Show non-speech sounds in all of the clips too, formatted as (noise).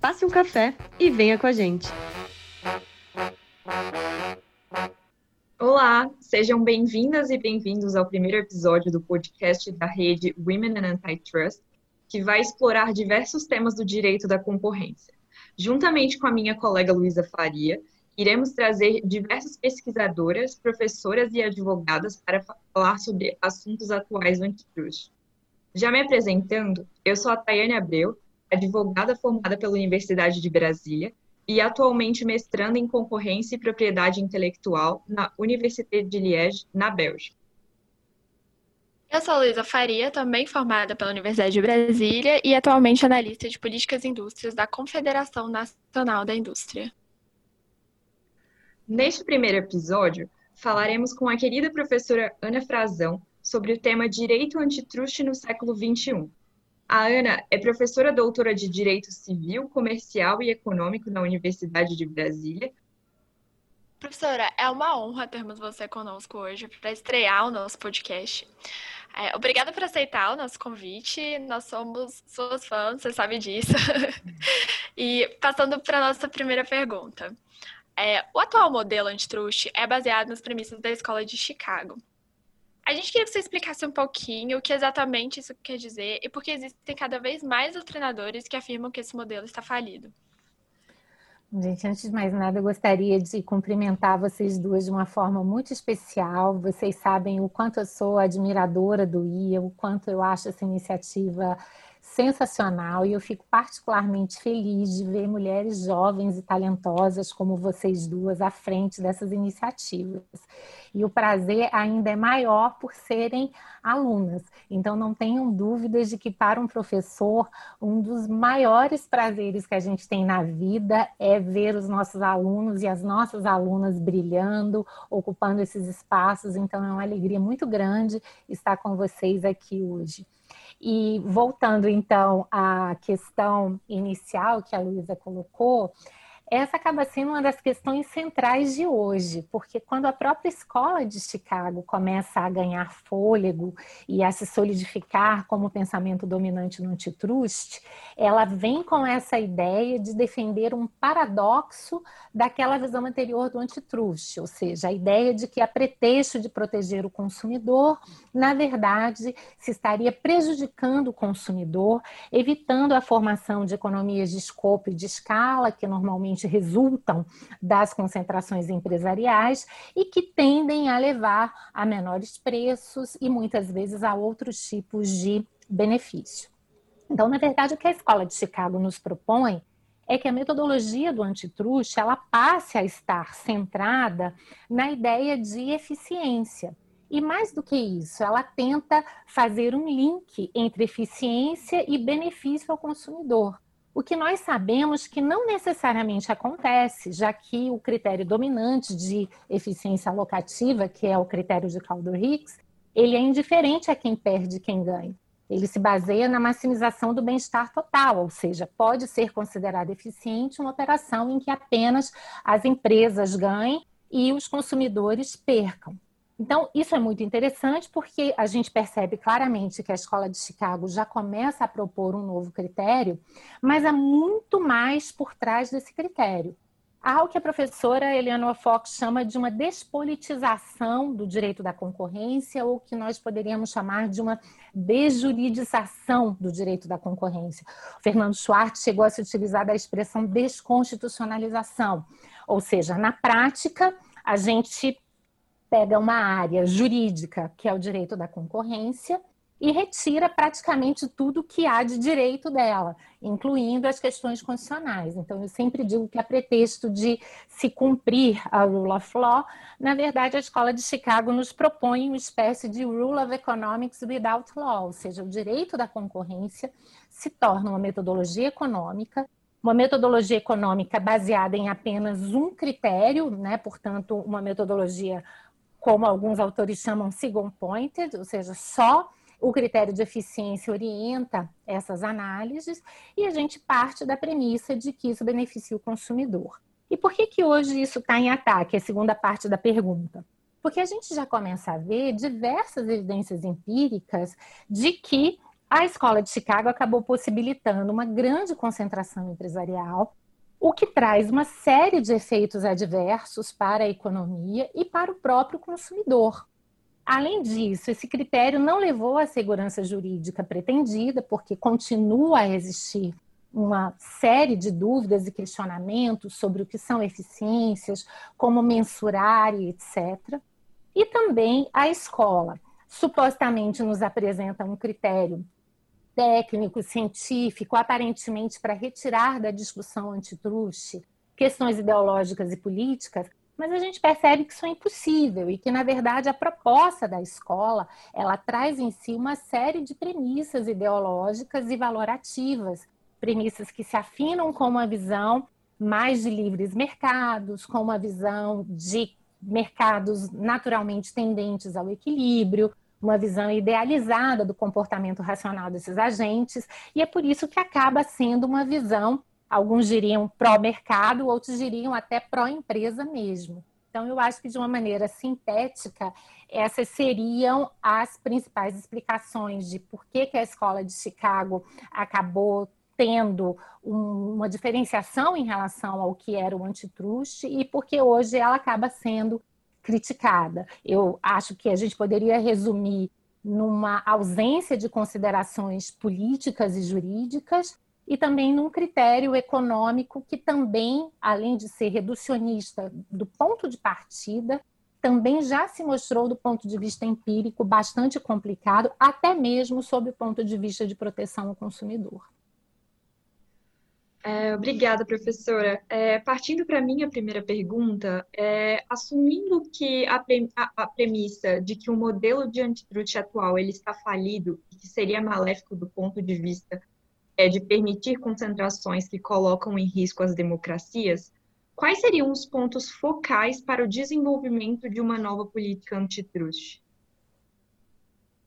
Passe um café e venha com a gente! Olá, sejam bem-vindas e bem-vindos ao primeiro episódio do podcast da rede Women in Antitrust, que vai explorar diversos temas do direito da concorrência. Juntamente com a minha colega Luísa Faria, iremos trazer diversas pesquisadoras, professoras e advogadas para falar sobre assuntos atuais do antitrust. Já me apresentando, eu sou a Tayane Abreu, advogada formada pela Universidade de Brasília e atualmente mestrando em concorrência e propriedade intelectual na Université de Liège, na Bélgica. Eu sou Luísa Faria, também formada pela Universidade de Brasília e atualmente analista de políticas e indústrias da Confederação Nacional da Indústria. Neste primeiro episódio, falaremos com a querida professora Ana Frazão sobre o tema Direito Antitruste no século XXI. A Ana é professora doutora de Direito Civil, Comercial e Econômico na Universidade de Brasília. Professora, é uma honra termos você conosco hoje para estrear o nosso podcast. É, obrigada por aceitar o nosso convite. Nós somos suas fãs, você sabe disso. (laughs) e passando para a nossa primeira pergunta. É, o atual modelo antitruste é baseado nas premissas da escola de Chicago. A gente queria que você explicasse um pouquinho o que exatamente isso quer dizer e por que existem cada vez mais treinadores que afirmam que esse modelo está falido. Gente, antes de mais nada, eu gostaria de cumprimentar vocês duas de uma forma muito especial. Vocês sabem o quanto eu sou admiradora do IA, o quanto eu acho essa iniciativa sensacional e eu fico particularmente feliz de ver mulheres jovens e talentosas como vocês duas à frente dessas iniciativas. E o prazer ainda é maior por serem alunas. Então, não tenham dúvidas de que, para um professor, um dos maiores prazeres que a gente tem na vida é ver os nossos alunos e as nossas alunas brilhando, ocupando esses espaços. Então, é uma alegria muito grande estar com vocês aqui hoje. E voltando então à questão inicial que a Luísa colocou, essa acaba sendo uma das questões centrais de hoje, porque quando a própria escola de Chicago começa a ganhar fôlego e a se solidificar como pensamento dominante no antitrust, ela vem com essa ideia de defender um paradoxo daquela visão anterior do antitrust, ou seja, a ideia de que a pretexto de proteger o consumidor, na verdade, se estaria prejudicando o consumidor, evitando a formação de economias de escopo e de escala que normalmente resultam das concentrações empresariais e que tendem a levar a menores preços e muitas vezes a outros tipos de benefício. Então, na verdade, o que a Escola de Chicago nos propõe é que a metodologia do antitruste ela passe a estar centrada na ideia de eficiência. E mais do que isso, ela tenta fazer um link entre eficiência e benefício ao consumidor. O que nós sabemos que não necessariamente acontece, já que o critério dominante de eficiência alocativa, que é o critério de Calder-Hicks, ele é indiferente a quem perde e quem ganha. Ele se baseia na maximização do bem-estar total, ou seja, pode ser considerada eficiente uma operação em que apenas as empresas ganhem e os consumidores percam. Então, isso é muito interessante porque a gente percebe claramente que a escola de Chicago já começa a propor um novo critério, mas há muito mais por trás desse critério. Há algo que a professora Eleanor Fox chama de uma despolitização do direito da concorrência, ou que nós poderíamos chamar de uma desjuridização do direito da concorrência. O Fernando Schwartz chegou a se utilizar da expressão desconstitucionalização, ou seja, na prática, a gente pega uma área jurídica, que é o direito da concorrência, e retira praticamente tudo que há de direito dela, incluindo as questões constitucionais. Então, eu sempre digo que a pretexto de se cumprir a rule of law, na verdade, a Escola de Chicago nos propõe uma espécie de rule of economics without law, ou seja, o direito da concorrência se torna uma metodologia econômica uma metodologia econômica baseada em apenas um critério, né? portanto, uma metodologia, como alguns autores chamam, single pointed, ou seja, só o critério de eficiência orienta essas análises e a gente parte da premissa de que isso beneficia o consumidor. E por que, que hoje isso está em ataque? É a segunda parte da pergunta. Porque a gente já começa a ver diversas evidências empíricas de que a escola de Chicago acabou possibilitando uma grande concentração empresarial, o que traz uma série de efeitos adversos para a economia e para o próprio consumidor. Além disso, esse critério não levou à segurança jurídica pretendida, porque continua a existir uma série de dúvidas e questionamentos sobre o que são eficiências, como mensurar e etc. E também a escola supostamente nos apresenta um critério técnico, científico, aparentemente para retirar da discussão antitruste questões ideológicas e políticas, mas a gente percebe que isso é impossível e que, na verdade, a proposta da escola ela traz em si uma série de premissas ideológicas e valorativas, premissas que se afinam com uma visão mais de livres mercados, com uma visão de mercados naturalmente tendentes ao equilíbrio, uma visão idealizada do comportamento racional desses agentes, e é por isso que acaba sendo uma visão Alguns diriam pró-mercado, outros diriam até pró-empresa mesmo. Então, eu acho que de uma maneira sintética, essas seriam as principais explicações de por que, que a escola de Chicago acabou tendo um, uma diferenciação em relação ao que era o antitruste e porque hoje ela acaba sendo criticada. Eu acho que a gente poderia resumir numa ausência de considerações políticas e jurídicas e também num critério econômico que também, além de ser reducionista do ponto de partida, também já se mostrou do ponto de vista empírico bastante complicado, até mesmo sob o ponto de vista de proteção ao consumidor. É, obrigada, professora. É, partindo para a minha primeira pergunta, é, assumindo que a, a, a, premissa de que o modelo de antitruste atual ele está falido e que seria maléfico do ponto de vista é, de permitir concentrações que colocam em risco as democracias, quais seriam os pontos focais para o desenvolvimento de uma nova política antitruste?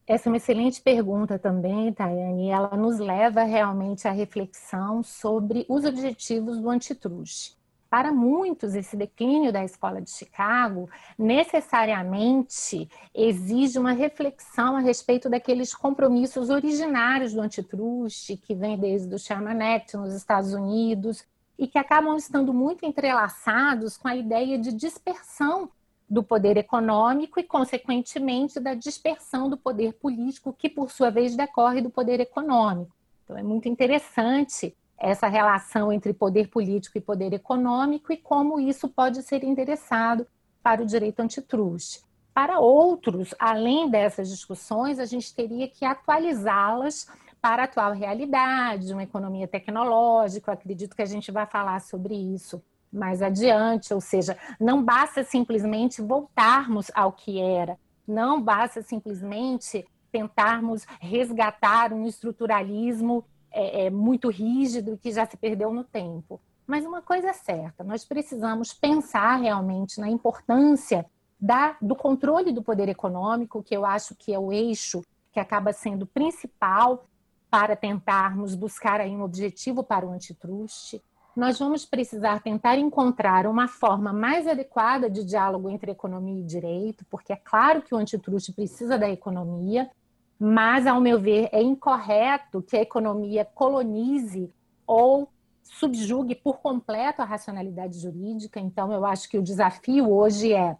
Essa é uma excelente pergunta também, Tayane, ela nos leva realmente à reflexão sobre os objetivos do antitruste. Para muitos, esse declínio da escola de Chicago necessariamente exige uma reflexão a respeito daqueles compromissos originários do antitruste, que vem desde o Sherman Act nos Estados Unidos, e que acabam estando muito entrelaçados com a ideia de dispersão do poder econômico e, consequentemente, da dispersão do poder político, que, por sua vez, decorre do poder econômico. Então, é muito interessante essa relação entre poder político e poder econômico e como isso pode ser endereçado para o direito antitruste. Para outros, além dessas discussões, a gente teria que atualizá-las para a atual realidade, uma economia tecnológica. Eu acredito que a gente vai falar sobre isso mais adiante, ou seja, não basta simplesmente voltarmos ao que era, não basta simplesmente tentarmos resgatar um estruturalismo é, é muito rígido que já se perdeu no tempo. Mas uma coisa é certa, nós precisamos pensar realmente na importância da, do controle do poder econômico, que eu acho que é o eixo que acaba sendo principal para tentarmos buscar aí um objetivo para o antitruste. Nós vamos precisar tentar encontrar uma forma mais adequada de diálogo entre economia e direito, porque é claro que o antitruste precisa da economia, mas, ao meu ver, é incorreto que a economia colonize ou subjugue por completo a racionalidade jurídica. Então, eu acho que o desafio hoje é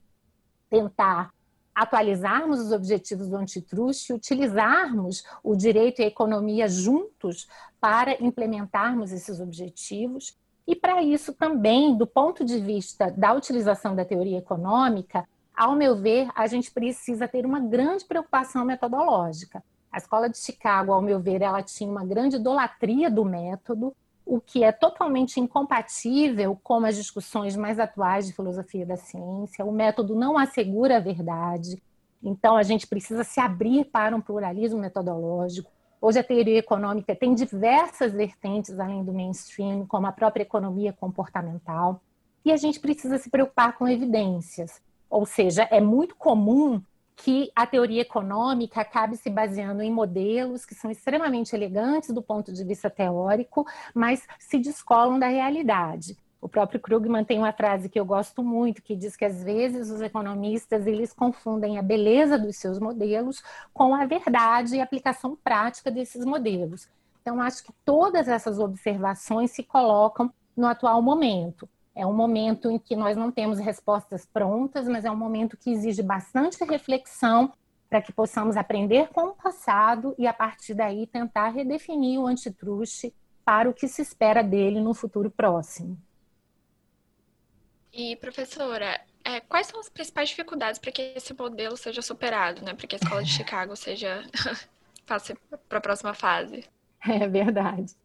tentar atualizarmos os objetivos do antitruste e utilizarmos o direito e a economia juntos para implementarmos esses objetivos. E para isso também, do ponto de vista da utilização da teoria econômica, ao meu ver, a gente precisa ter uma grande preocupação metodológica. A escola de Chicago, ao meu ver, ela tinha uma grande idolatria do método, o que é totalmente incompatível com as discussões mais atuais de filosofia da ciência. O método não assegura a verdade, então a gente precisa se abrir para um pluralismo metodológico. Hoje a teoria econômica tem diversas vertentes além do mainstream, como a própria economia comportamental, e a gente precisa se preocupar com evidências. Ou seja, é muito comum que a teoria econômica acabe se baseando em modelos que são extremamente elegantes do ponto de vista teórico, mas se descolam da realidade. O próprio Krugman tem uma frase que eu gosto muito, que diz que às vezes os economistas eles confundem a beleza dos seus modelos com a verdade e a aplicação prática desses modelos. Então, acho que todas essas observações se colocam no atual momento. É um momento em que nós não temos respostas prontas, mas é um momento que exige bastante reflexão para que possamos aprender com o passado e, a partir daí, tentar redefinir o antitruste para o que se espera dele no futuro próximo. E, professora, é, quais são as principais dificuldades para que esse modelo seja superado, né? Para que a escola de (laughs) Chicago seja (laughs) passe para a próxima fase? É verdade.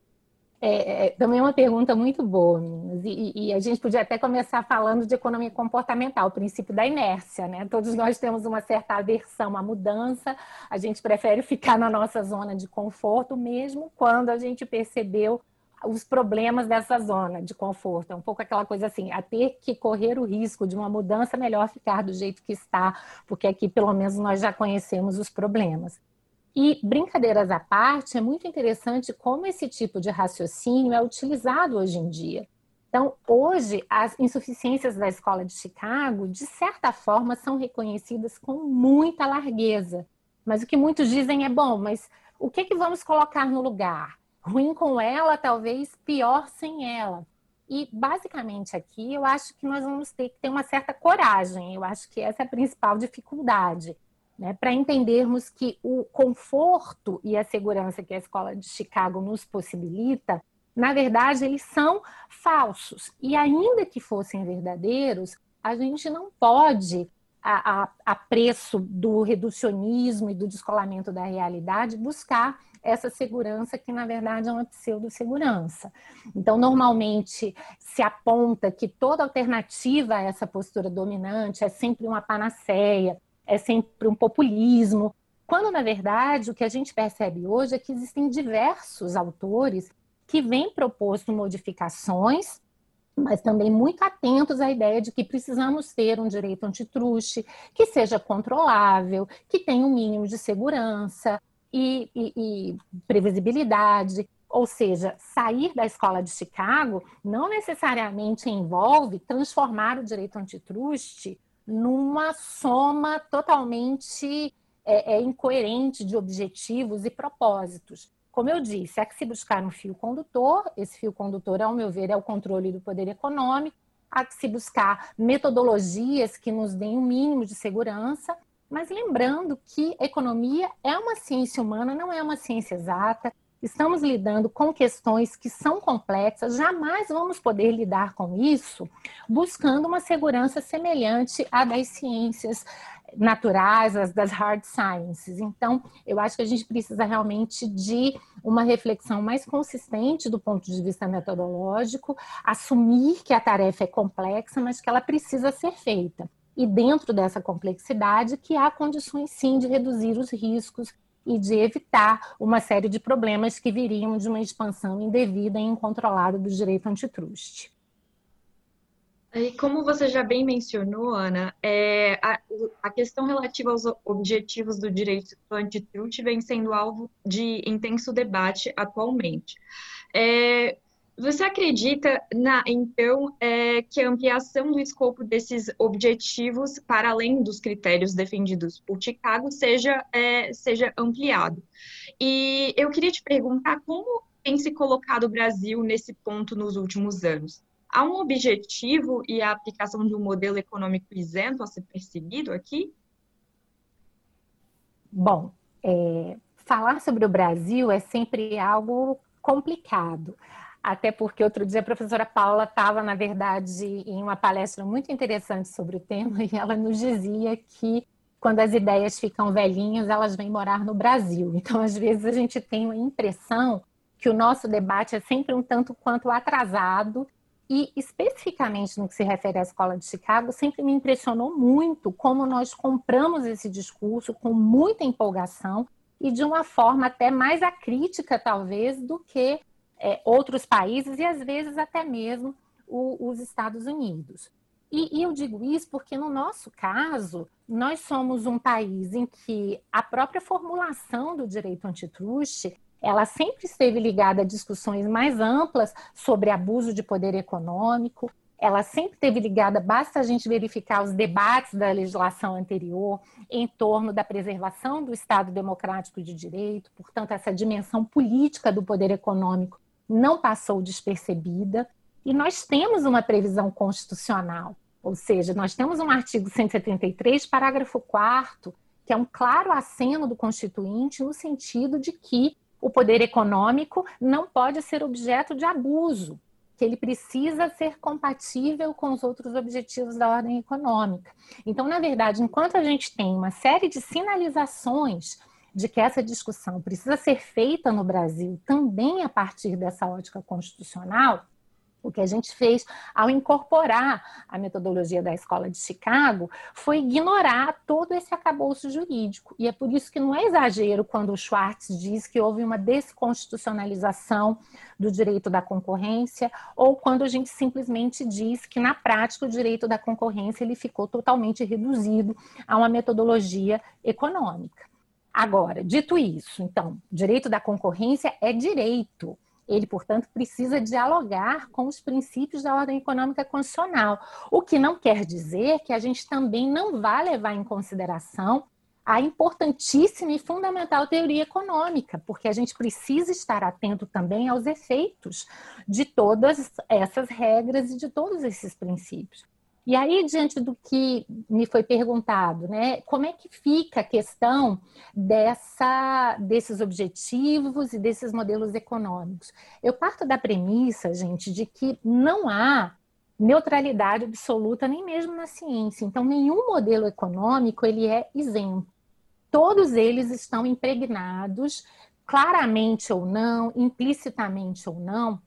É, é, também é uma pergunta muito boa, meninas. E, e, a gente podia até começar falando de economia comportamental, o princípio da inércia, né? Todos nós temos uma certa aversão à mudança, a gente prefere ficar na nossa zona de conforto, mesmo quando a gente percebeu os problemas dessa zona de conforto. É um pouco aquela coisa assim, a ter que correr o risco de uma mudança, melhor ficar do jeito que está, porque aqui pelo menos nós já conhecemos os problemas. E brincadeiras à parte, é muito interessante como esse tipo de raciocínio é utilizado hoje em dia. Então, hoje, as insuficiências da escola de Chicago, de certa forma, são reconhecidas com muita largueza. Mas o que muitos dizem é: bom, mas o que, que vamos colocar no lugar? Ruim com ela, talvez pior sem ela. E basicamente aqui eu acho que nós vamos ter que ter uma certa coragem. Eu acho que essa é a principal dificuldade, né? Para entendermos que o conforto e a segurança que a escola de Chicago nos possibilita, na verdade, eles são falsos. E ainda que fossem verdadeiros, a gente não pode a, a, a, preço do reducionismo e do descolamento da realidade, buscar essa segurança que, na verdade, é uma pseudo-segurança. Então, normalmente se aponta que toda alternativa a essa postura dominante é sempre uma panaceia, é sempre um populismo, quando, na verdade, o que a gente percebe hoje é que existem diversos autores que vêm proposto modificações mas também muito atentos à ideia de que precisamos ter um direito antitruste que seja controlável, que tenha um mínimo de segurança, e, e, e previsibilidade. Ou seja, sair da escola de Chicago não necessariamente envolve transformar o direito antitruste numa soma totalmente é, é, incoerente de objetivos e propósitos. Como eu disse, há que se buscar um fio condutor, esse fio condutor, ao meu ver, é o controle do poder econômico, há que se buscar metodologias que nos deem um mínimo de segurança mas lembrando que economia é uma ciência humana, não é uma ciência exata. Estamos lidando com questões que são complexas, jamais vamos poder lidar com isso buscando uma segurança semelhante à das ciências naturais, as das hard sciences. Então, eu acho que a gente precisa realmente de uma reflexão mais consistente do ponto de vista metodológico, assumir que a tarefa é complexa, mas que ela precisa ser feita e dentro dessa complexidade que há condições sim de reduzir os riscos e de evitar uma série de problemas que viriam de uma expansão indevida e incontrolada do direito antitruste. E como você já bem mencionou, Ana, é, a, a, questão relativa aos objetivos do direito antitruste vem sendo alvo de intenso debate atualmente. É, você acredita, na, então, é, que a ampliação do escopo desses objetivos para além dos critérios defendidos por Chicago seja, é, seja ampliado? E eu queria te perguntar como tem se colocado o Brasil nesse ponto nos últimos anos? Há um objetivo e a aplicação de um modelo econômico isento a ser perseguido aqui? Bom, é, falar sobre o Brasil é sempre algo complicado até porque outro dia a professora Paula estava, na verdade, em uma palestra muito interessante sobre o tema (laughs) e ela nos dizia que quando as ideias ficam velhinhas, elas vêm morar no Brasil. Então, às vezes, a gente tem a impressão que o nosso debate é sempre um tanto quanto atrasado e, especificamente no que se refere à escola de Chicago, sempre me impressionou muito como nós compramos esse discurso com muita empolgação e de uma forma até mais acrítica, talvez, do que é, outros países e às vezes até mesmo o, os Estados Unidos. E, e, eu digo isso porque, no nosso caso, nós somos um país em que a própria formulação do direito antitruste ela sempre esteve ligada a discussões mais amplas sobre abuso de poder econômico, ela sempre esteve ligada, basta a gente verificar os debates da legislação anterior em torno da preservação do Estado democrático de direito, portanto, essa dimensão política do poder econômico não passou despercebida. E nós temos uma previsão constitucional, ou seja, nós temos um artigo 173, parágrafo 4 que é um claro aceno do Constituinte no sentido de que o poder econômico não pode ser objeto de abuso, que ele precisa ser compatível com os outros objetivos da ordem econômica. Então, na verdade, enquanto a gente tem uma série de sinalizações de que essa discussão precisa ser feita no Brasil também a partir dessa ótica constitucional, o que a gente fez ao incorporar a metodologia da Escola de Chicago foi ignorar todo esse acabouço jurídico. E é por isso que não é exagero quando o Schwartz diz que houve uma desconstitucionalização do direito da concorrência, ou quando a gente simplesmente diz que, na prática, o direito da concorrência ele ficou totalmente reduzido a uma metodologia econômica. Agora, dito isso, então, direito da concorrência é direito. Ele, portanto, precisa dialogar com os princípios da ordem econômica constitucional, o que não quer dizer que a gente também não vá levar em consideração a importantíssima e fundamental teoria econômica, porque a gente precisa estar atento também aos efeitos de todas essas regras e de todos esses princípios. E aí, diante do que me foi perguntado, né, como é que fica a questão dessa, desses objetivos e desses modelos econômicos? Eu parto da premissa, gente, de que não há neutralidade absoluta nem mesmo na ciência. Então, nenhum modelo econômico ele é isento. Todos eles estão impregnados, claramente ou não, implicitamente ou não,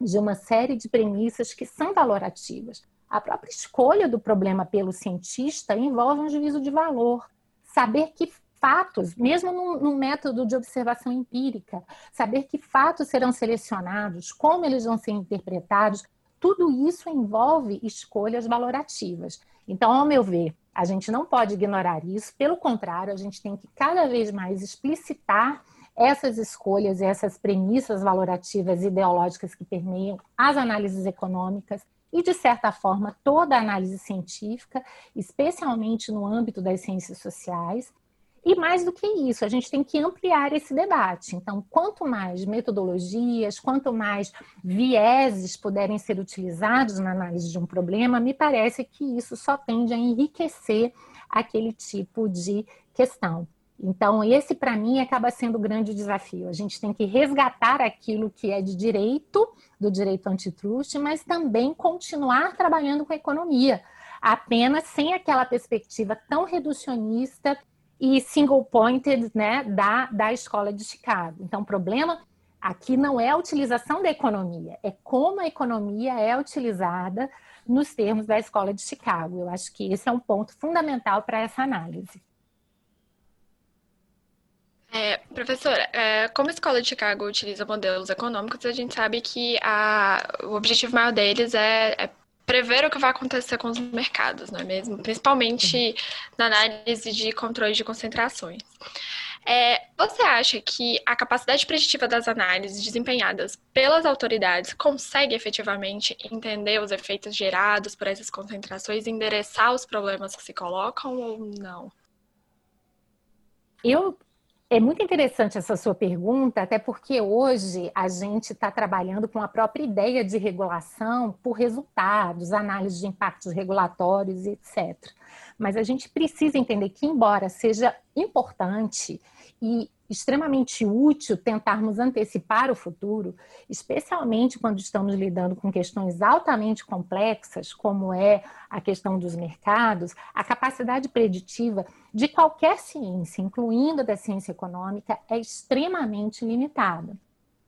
de uma série de premissas que são valorativas. A própria escolha do problema pelo cientista envolve um juízo de valor. Saber que fatos, mesmo no, método de observação empírica, saber que fatos serão selecionados, como eles vão ser interpretados, tudo isso envolve escolhas valorativas. Então, ao meu ver, a gente não pode ignorar isso, pelo contrário, a gente tem que cada vez mais explicitar essas escolhas e essas premissas valorativas ideológicas que permeiam as análises econômicas e, de certa forma, toda a análise científica, especialmente no âmbito das ciências sociais. E mais do que isso, a gente tem que ampliar esse debate. Então, quanto mais metodologias, quanto mais vieses puderem ser utilizados na análise de um problema, me parece que isso só tende a enriquecer aquele tipo de questão. Então, esse para mim acaba sendo o grande desafio. A gente tem que resgatar aquilo que é de direito, do direito antitruste, mas também continuar trabalhando com a economia, apenas sem aquela perspectiva tão reducionista e single pointed né, da, da escola de Chicago. Então, o problema aqui não é a utilização da economia, é como a economia é utilizada nos termos da escola de Chicago. Eu acho que esse é um ponto fundamental para essa análise. É, professora, é, como a Escola de Chicago utiliza modelos econômicos, a gente sabe que a, o objetivo maior deles é, é prever o que vai acontecer com os mercados, não é mesmo? Principalmente na análise de controle de concentrações. É, você acha que a capacidade preditiva das análises desempenhadas pelas autoridades consegue efetivamente entender os efeitos gerados por essas concentrações e endereçar os problemas que se colocam ou não? Eu é muito interessante essa sua pergunta, até porque hoje a gente está trabalhando com a própria ideia de regulação por resultados, análise de impactos regulatórios, etc. Mas a gente precisa entender que, embora seja importante e extremamente útil tentarmos antecipar o futuro, especialmente quando estamos lidando com questões altamente complexas, como é a questão dos mercados, a capacidade preditiva de qualquer ciência, incluindo a da ciência econômica, é extremamente limitada.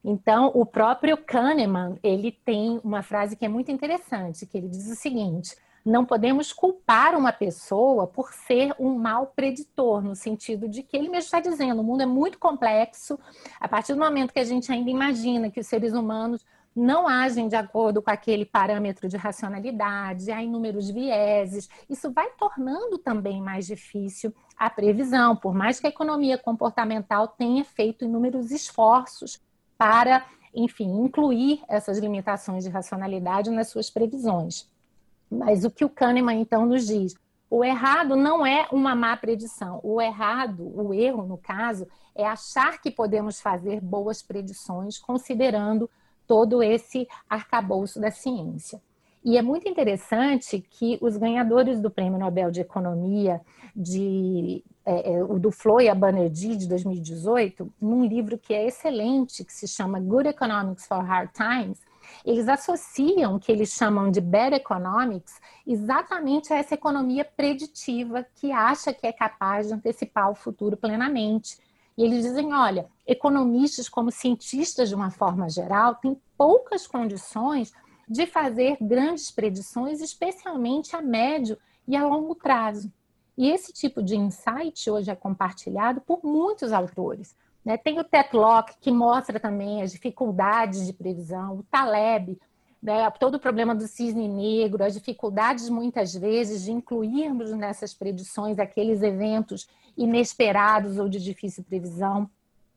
Então, o próprio Kahneman, ele tem uma frase que é muito interessante, que ele diz o seguinte: não podemos culpar uma pessoa por ser um mal preditor, no sentido de que ele mesmo está dizendo, o mundo é muito complexo, a partir do momento que a gente ainda imagina que os seres humanos não agem de acordo com aquele parâmetro de racionalidade, há inúmeros vieses, isso vai tornando também mais difícil a previsão, por mais que a economia comportamental tenha feito inúmeros esforços para, enfim, incluir essas limitações de racionalidade nas suas previsões. Mas o que o Kahneman então nos diz? O errado não é uma má predição. O errado, o erro, no caso, é achar que podemos fazer boas predições considerando todo esse arcabouço da ciência. E é muito interessante que os ganhadores do Prêmio Nobel de Economia, de, é, é, o do Floyd Banerjee, de 2018, num livro que é excelente, que se chama Good Economics for Hard Times, eles associam o que eles chamam de bad economics exatamente a essa economia preditiva que acha que é capaz de antecipar o futuro plenamente. E eles dizem: olha, economistas, como cientistas de uma forma geral, têm poucas condições de fazer grandes predições, especialmente a médio e a longo prazo. E esse tipo de insight hoje é compartilhado por muitos autores. Né? Tem o Tetlock, que mostra também as dificuldades de previsão, o Taleb, né? todo o problema do cisne negro, as dificuldades muitas vezes de incluirmos nessas predições aqueles eventos inesperados ou de difícil previsão.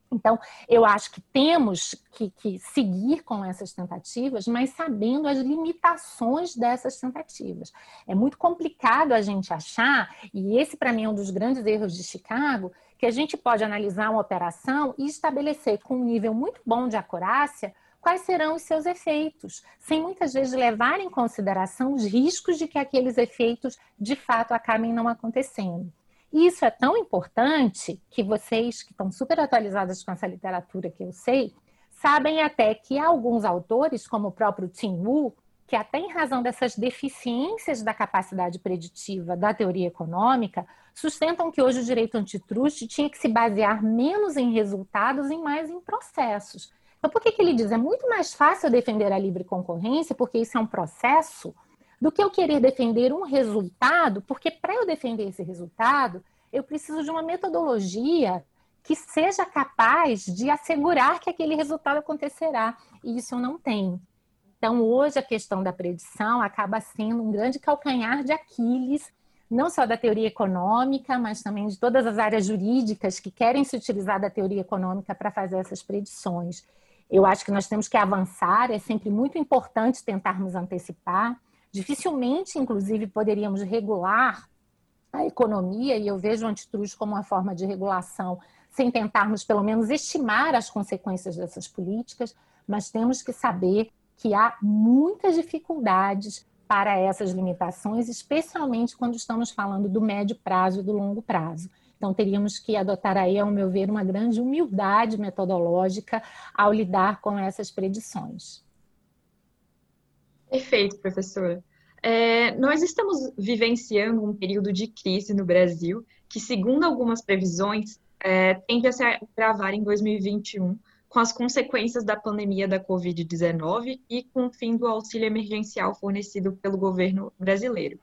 Então, eu acho que temos que, que, seguir com essas tentativas, mas sabendo as limitações dessas tentativas. É muito complicado a gente achar, e esse para mim é um dos grandes erros de Chicago, que a gente pode analisar uma operação e estabelecer com um nível muito bom de acurácia quais serão os seus efeitos, sem muitas vezes levar em consideração os riscos de que aqueles efeitos de fato acabem não acontecendo. Isso é tão importante que vocês que estão super atualizadas com essa literatura que eu sei, sabem até que alguns autores, como o próprio Tim Wu, que até em razão dessas deficiências da capacidade preditiva da teoria econômica, sustentam que hoje o direito antitruste tinha que se basear menos em resultados e mais em processos. Então, por que, que ele diz? É muito mais fácil defender a livre concorrência, porque isso é um processo, do que eu querer defender um resultado, porque para eu defender esse resultado, eu preciso de uma metodologia que seja capaz de assegurar que aquele resultado acontecerá. E isso eu não tenho. Então, hoje, a questão da predição acaba sendo um grande calcanhar de Aquiles, não só da teoria econômica, mas também de todas as áreas jurídicas que querem se utilizar da teoria econômica para fazer essas predições. Eu acho que nós temos que avançar, é sempre muito importante tentarmos antecipar. Dificilmente, inclusive, poderíamos regular a economia, e eu vejo o antitruste como uma forma de regulação, sem tentarmos, pelo menos, estimar as consequências dessas políticas, mas temos que saber que há muitas dificuldades para essas limitações, especialmente quando estamos falando do médio prazo e do longo prazo. Então, teríamos que adotar aí, ao meu ver, uma grande humildade metodológica ao lidar com essas predições. Perfeito, professora. É, nós estamos vivenciando um período de crise no Brasil que, segundo algumas previsões, é, tende a se agravar em 2021, com as consequências da pandemia da Covid-19 e com o fim do auxílio emergencial fornecido pelo governo brasileiro.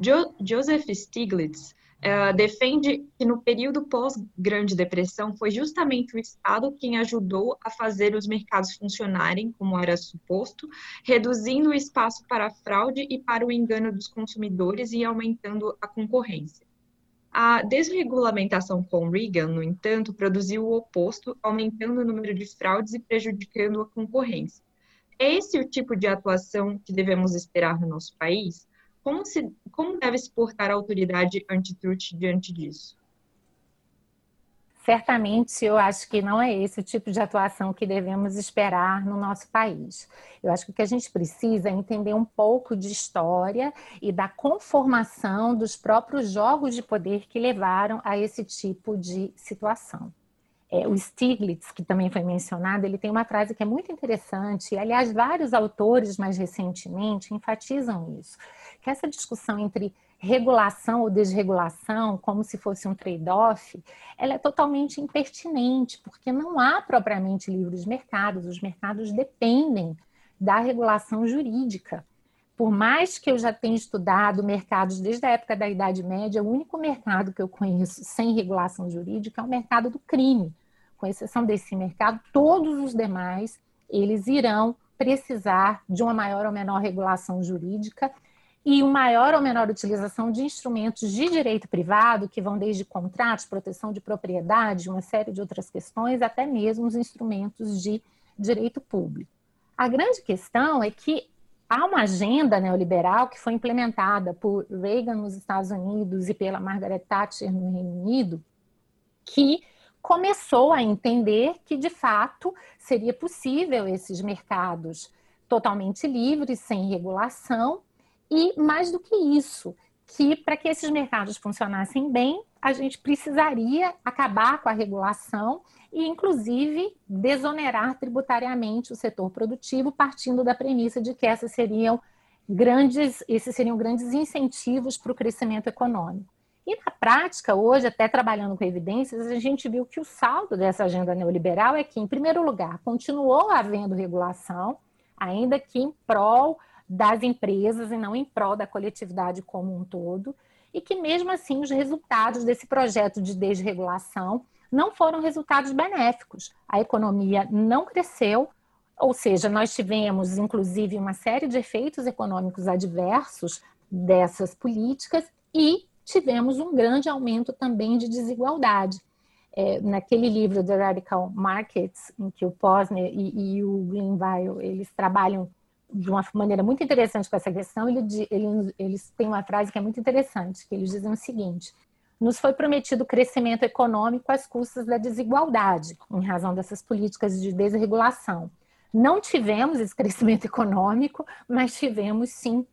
Jo Joseph Stiglitz uh, defende que no período pós-Grande Depressão foi justamente o Estado quem ajudou a fazer os mercados funcionarem como era suposto, reduzindo o espaço para a fraude e para o engano dos consumidores e aumentando a concorrência. A desregulamentação com Reagan, no entanto, produziu o oposto, aumentando o número de fraudes e prejudicando a concorrência. É esse o tipo de atuação que devemos esperar no nosso país? Como, se, como deve se portar a autoridade antitruste diante disso? Certamente eu acho que não é esse o tipo de atuação que devemos esperar no nosso país. Eu acho que o que a gente precisa é entender um pouco de história e da conformação dos próprios jogos de poder que levaram a esse tipo de situação. É, o Stiglitz, que também foi mencionado, ele tem uma frase que é muito interessante, e, aliás, vários autores mais recentemente enfatizam isso, que essa discussão entre regulação ou desregulação, como se fosse um trade-off, ela é totalmente impertinente, porque não há propriamente livres mercados, os mercados dependem da regulação jurídica por mais que eu já tenha estudado mercados desde a época da Idade Média, o único mercado que eu conheço sem regulação jurídica é o mercado do crime. Com exceção desse mercado, todos os demais eles irão precisar de uma maior ou menor regulação jurídica e uma maior ou menor utilização de instrumentos de direito privado, que vão desde contratos, proteção de propriedade, uma série de outras questões, até mesmo os instrumentos de direito público. A grande questão é que há uma agenda neoliberal que foi implementada por Reagan nos Estados Unidos e pela Margaret Thatcher no Reino Unido, que começou a entender que, de fato, seria possível esses mercados totalmente livres, sem regulação, e mais do que isso, que para que esses mercados funcionassem bem, a gente precisaria acabar com a regulação e, inclusive, desonerar tributariamente o setor produtivo, partindo da premissa de que essas seriam grandes, esses seriam grandes incentivos para o crescimento econômico. E na prática, hoje, até trabalhando com evidências, a gente viu que o saldo dessa agenda neoliberal é que, em primeiro lugar, continuou havendo regulação, ainda que em prol das empresas e não em prol da coletividade como um todo, e que mesmo assim os resultados desse projeto de desregulação não foram resultados benéficos. A economia não cresceu, ou seja, nós tivemos inclusive uma série de efeitos econômicos adversos dessas políticas e tivemos um grande aumento também de desigualdade. É, naquele livro The Radical Markets, em que o Posner e, e o Greenville eles trabalham de uma maneira muito interessante com essa questão, ele, ele, eles têm uma frase que é muito interessante, que eles dizem o seguinte: nos foi prometido crescimento econômico às custas da desigualdade, em razão dessas políticas de desregulação. Não tivemos esse crescimento (laughs) econômico, mas tivemos sim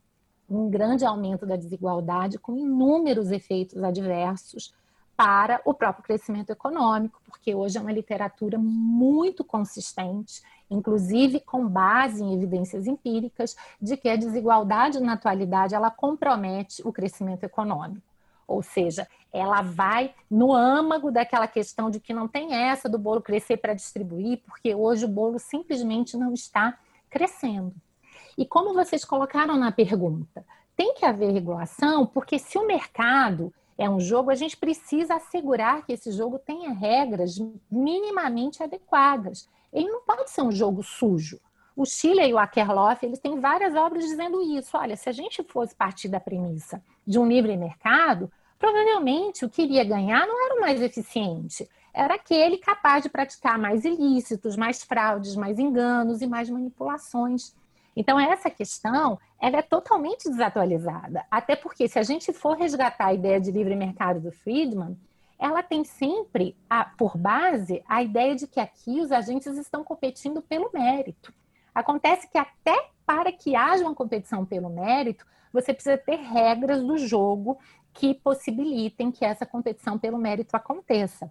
um grande aumento da desigualdade, com inúmeros efeitos adversos para o próprio crescimento econômico, porque hoje é uma literatura muito consistente, inclusive com base em evidências empíricas, de que a desigualdade na atualidade ela compromete o crescimento econômico. Ou seja, ela vai no âmago daquela questão de que não tem essa do bolo crescer para distribuir, porque hoje o bolo simplesmente não está crescendo. E como vocês colocaram na pergunta, tem que haver regulação, porque se o mercado é um jogo, a gente precisa assegurar que esse jogo tenha regras minimamente adequadas. Ele não pode ser um jogo sujo. O Chile e o Akerlof, eles têm várias obras dizendo isso. Olha, se a gente fosse partir da premissa de um livre mercado, provavelmente o que iria ganhar não era o mais eficiente, era aquele capaz de praticar mais ilícitos, mais fraudes, mais enganos e mais manipulações. Então, essa questão ela é totalmente desatualizada. Até porque, se a gente for resgatar a ideia de livre mercado do Friedman, ela tem sempre a, por base a ideia de que aqui os agentes estão competindo pelo mérito. Acontece que até para que haja uma competição pelo mérito, você precisa ter regras do jogo que possibilitem que essa competição pelo mérito aconteça.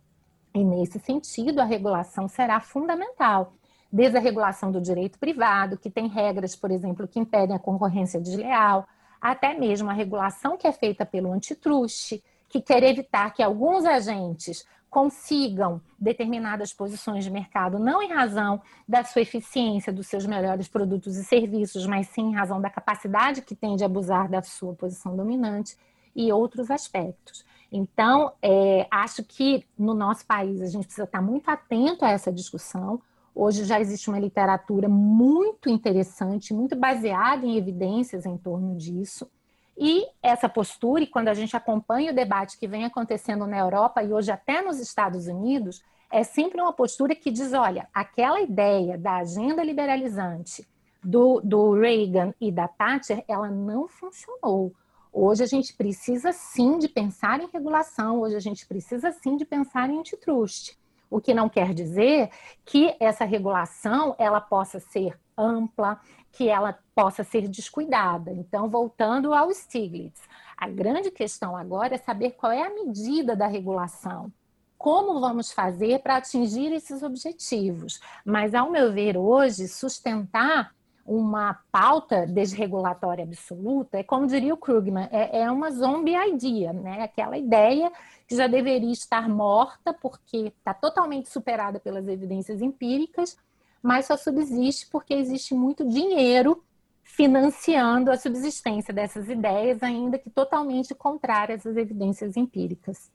E nesse sentido, a regulação será fundamental desde a regulação do direito privado, que tem regras, por exemplo, que impedem a concorrência desleal, até mesmo a regulação que é feita pelo antitruste, que quer evitar que alguns agentes consigam determinadas posições de mercado, não em razão da sua eficiência, dos seus melhores produtos e serviços, mas sim em razão da capacidade que tem de abusar da sua posição dominante e outros aspectos. Então, é, acho que no nosso país a gente precisa estar muito atento a essa discussão. Hoje já existe uma literatura muito interessante, muito baseada em evidências em torno disso. E essa postura, e quando a gente acompanha o debate que vem acontecendo na Europa e hoje até nos Estados Unidos, é sempre uma postura que diz: olha, aquela ideia da agenda liberalizante do, do Reagan e da Thatcher, ela não funcionou. Hoje a gente precisa sim de pensar em regulação, hoje a gente precisa sim de pensar em antitrust. O que não quer dizer que essa regulação ela possa ser ampla, que ela possa ser descuidada. Então, voltando ao Stiglitz, a grande questão agora é saber qual é a medida da regulação. Como vamos fazer para atingir esses objetivos? Mas, ao meu ver, hoje, sustentar uma pauta desregulatória absoluta, é como diria o Krugman, é, é uma zombie idea, né? aquela ideia que já deveria estar morta porque está totalmente superada pelas evidências empíricas, mas só subsiste porque existe muito dinheiro financiando a subsistência dessas ideias, ainda que totalmente contrárias às evidências empíricas.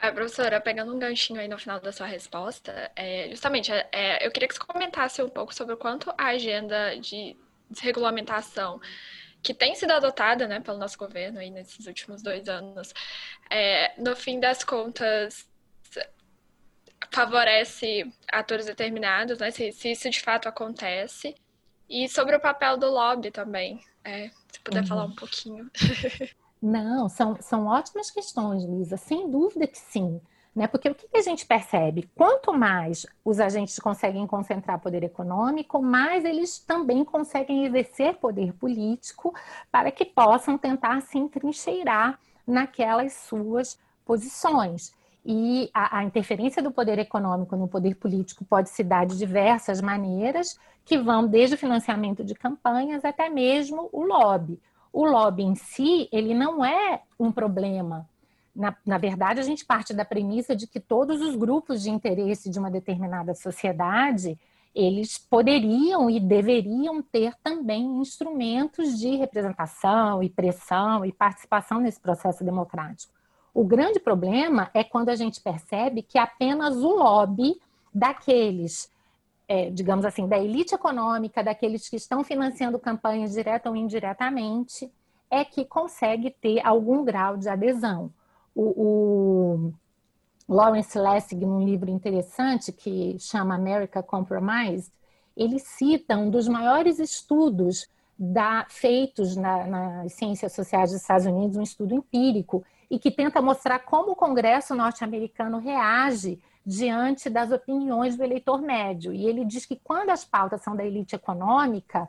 É, professora, pegando um ganchinho aí no final da sua resposta, é, justamente, é, eu queria que você comentasse um pouco sobre o quanto a agenda de desregulamentação que tem sido adotada né, pelo nosso governo aí nesses últimos dois anos, é, no fim das contas, favorece atores determinados, né, se, se isso de fato acontece, e sobre o papel do lobby também, é, se puder uhum. falar um pouquinho. (laughs) Não, são, são ótimas questões, Lisa, sem dúvida que sim. Né? Porque o que a gente percebe? Quanto mais os agentes conseguem concentrar poder econômico, mais eles também conseguem exercer poder político para que possam tentar se entrincheirar naquelas suas posições. E a, a, interferência do poder econômico no poder político pode se dar de diversas maneiras, que vão desde o financiamento de campanhas até mesmo o lobby. O lobby em si, ele não é um problema. Na, na verdade, a gente parte da premissa de que todos os grupos de interesse de uma determinada sociedade, eles poderiam e deveriam ter também instrumentos de representação e pressão e participação nesse processo democrático. O grande problema é quando a gente percebe que apenas o lobby daqueles, é, digamos assim, da elite econômica, daqueles que estão financiando campanhas direta ou indiretamente, é que consegue ter algum grau de adesão. O, o Lawrence Lessig, num livro interessante que chama America Compromised, ele cita um dos maiores estudos da, feitos na, nas ciências sociais dos Estados Unidos, um estudo empírico, e que tenta mostrar como o Congresso norte-americano reage diante das opiniões do eleitor médio. E ele diz que quando as pautas são da elite econômica,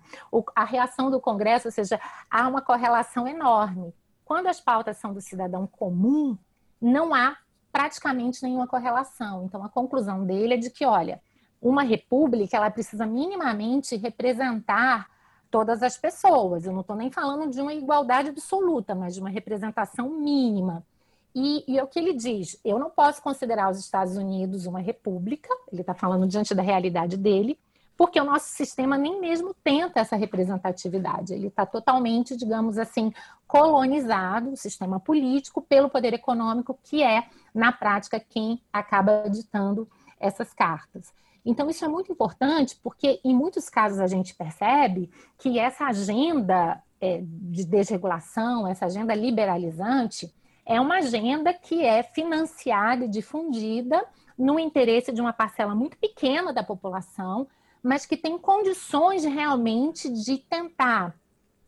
a reação do Congresso, ou seja, há uma correlação enorme. Quando as pautas são do cidadão comum, não há praticamente nenhuma correlação. Então, a conclusão dele é de que, olha, uma república ela precisa minimamente representar todas as pessoas. Eu não estou nem falando de uma igualdade absoluta, mas de uma representação mínima. E, e é o que ele diz: eu não posso considerar os Estados Unidos uma república, ele está falando diante da realidade dele, porque o nosso sistema nem mesmo tenta essa representatividade. Ele está totalmente, digamos assim, colonizado, o sistema político, pelo poder econômico, que é, na prática, quem acaba ditando essas cartas. Então, isso é muito importante, porque em muitos casos a gente percebe que essa agenda é, de desregulação, essa agenda liberalizante, é uma agenda que é financiada e difundida no interesse de uma parcela muito pequena da população, mas que tem condições realmente de tentar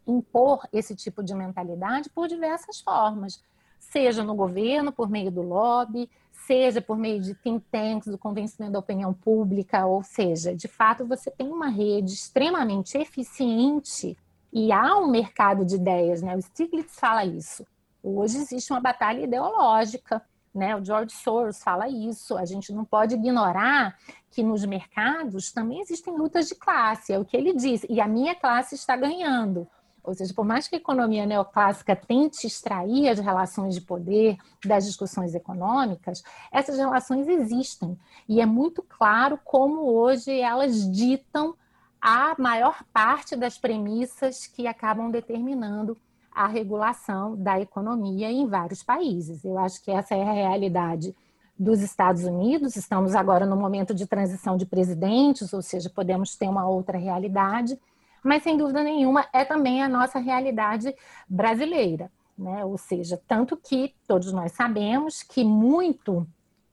impor esse tipo de mentalidade por diversas formas, seja no governo, por meio do lobby, seja por meio de think tanks, do convencimento da opinião pública, ou seja, de fato você tem uma rede extremamente eficiente e há um mercado de ideias, né? O Stiglitz fala isso. Hoje existe uma batalha ideológica, né? O George Soros fala isso. A gente não pode ignorar que nos mercados também existem lutas de classe, é o que ele diz. E a minha classe está ganhando. Ou seja, por mais que a economia neoclássica tente extrair as relações de poder das discussões econômicas, essas relações existem. E é muito claro como hoje elas ditam a maior parte das premissas que acabam determinando a regulação da economia em vários países. Eu acho que essa é a realidade dos Estados Unidos. Estamos agora no momento de transição de presidentes, ou seja, podemos ter uma outra realidade, mas sem dúvida nenhuma é também a nossa realidade brasileira, né? Ou seja, tanto que todos nós sabemos que muito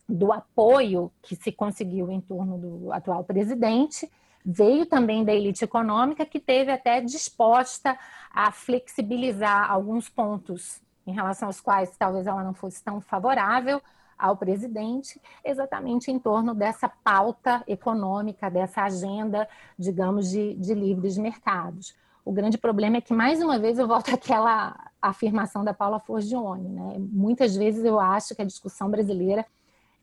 do apoio que se conseguiu em torno do atual presidente veio também da elite econômica, que teve até disposta a flexibilizar alguns pontos em relação aos quais talvez ela não fosse tão favorável ao presidente, exatamente em torno dessa pauta econômica, dessa agenda, digamos, de, de livres mercados. O grande problema é que, mais uma vez, eu volto (laughs) àquela afirmação da Paula Forgione. Né? Muitas vezes eu acho que a discussão brasileira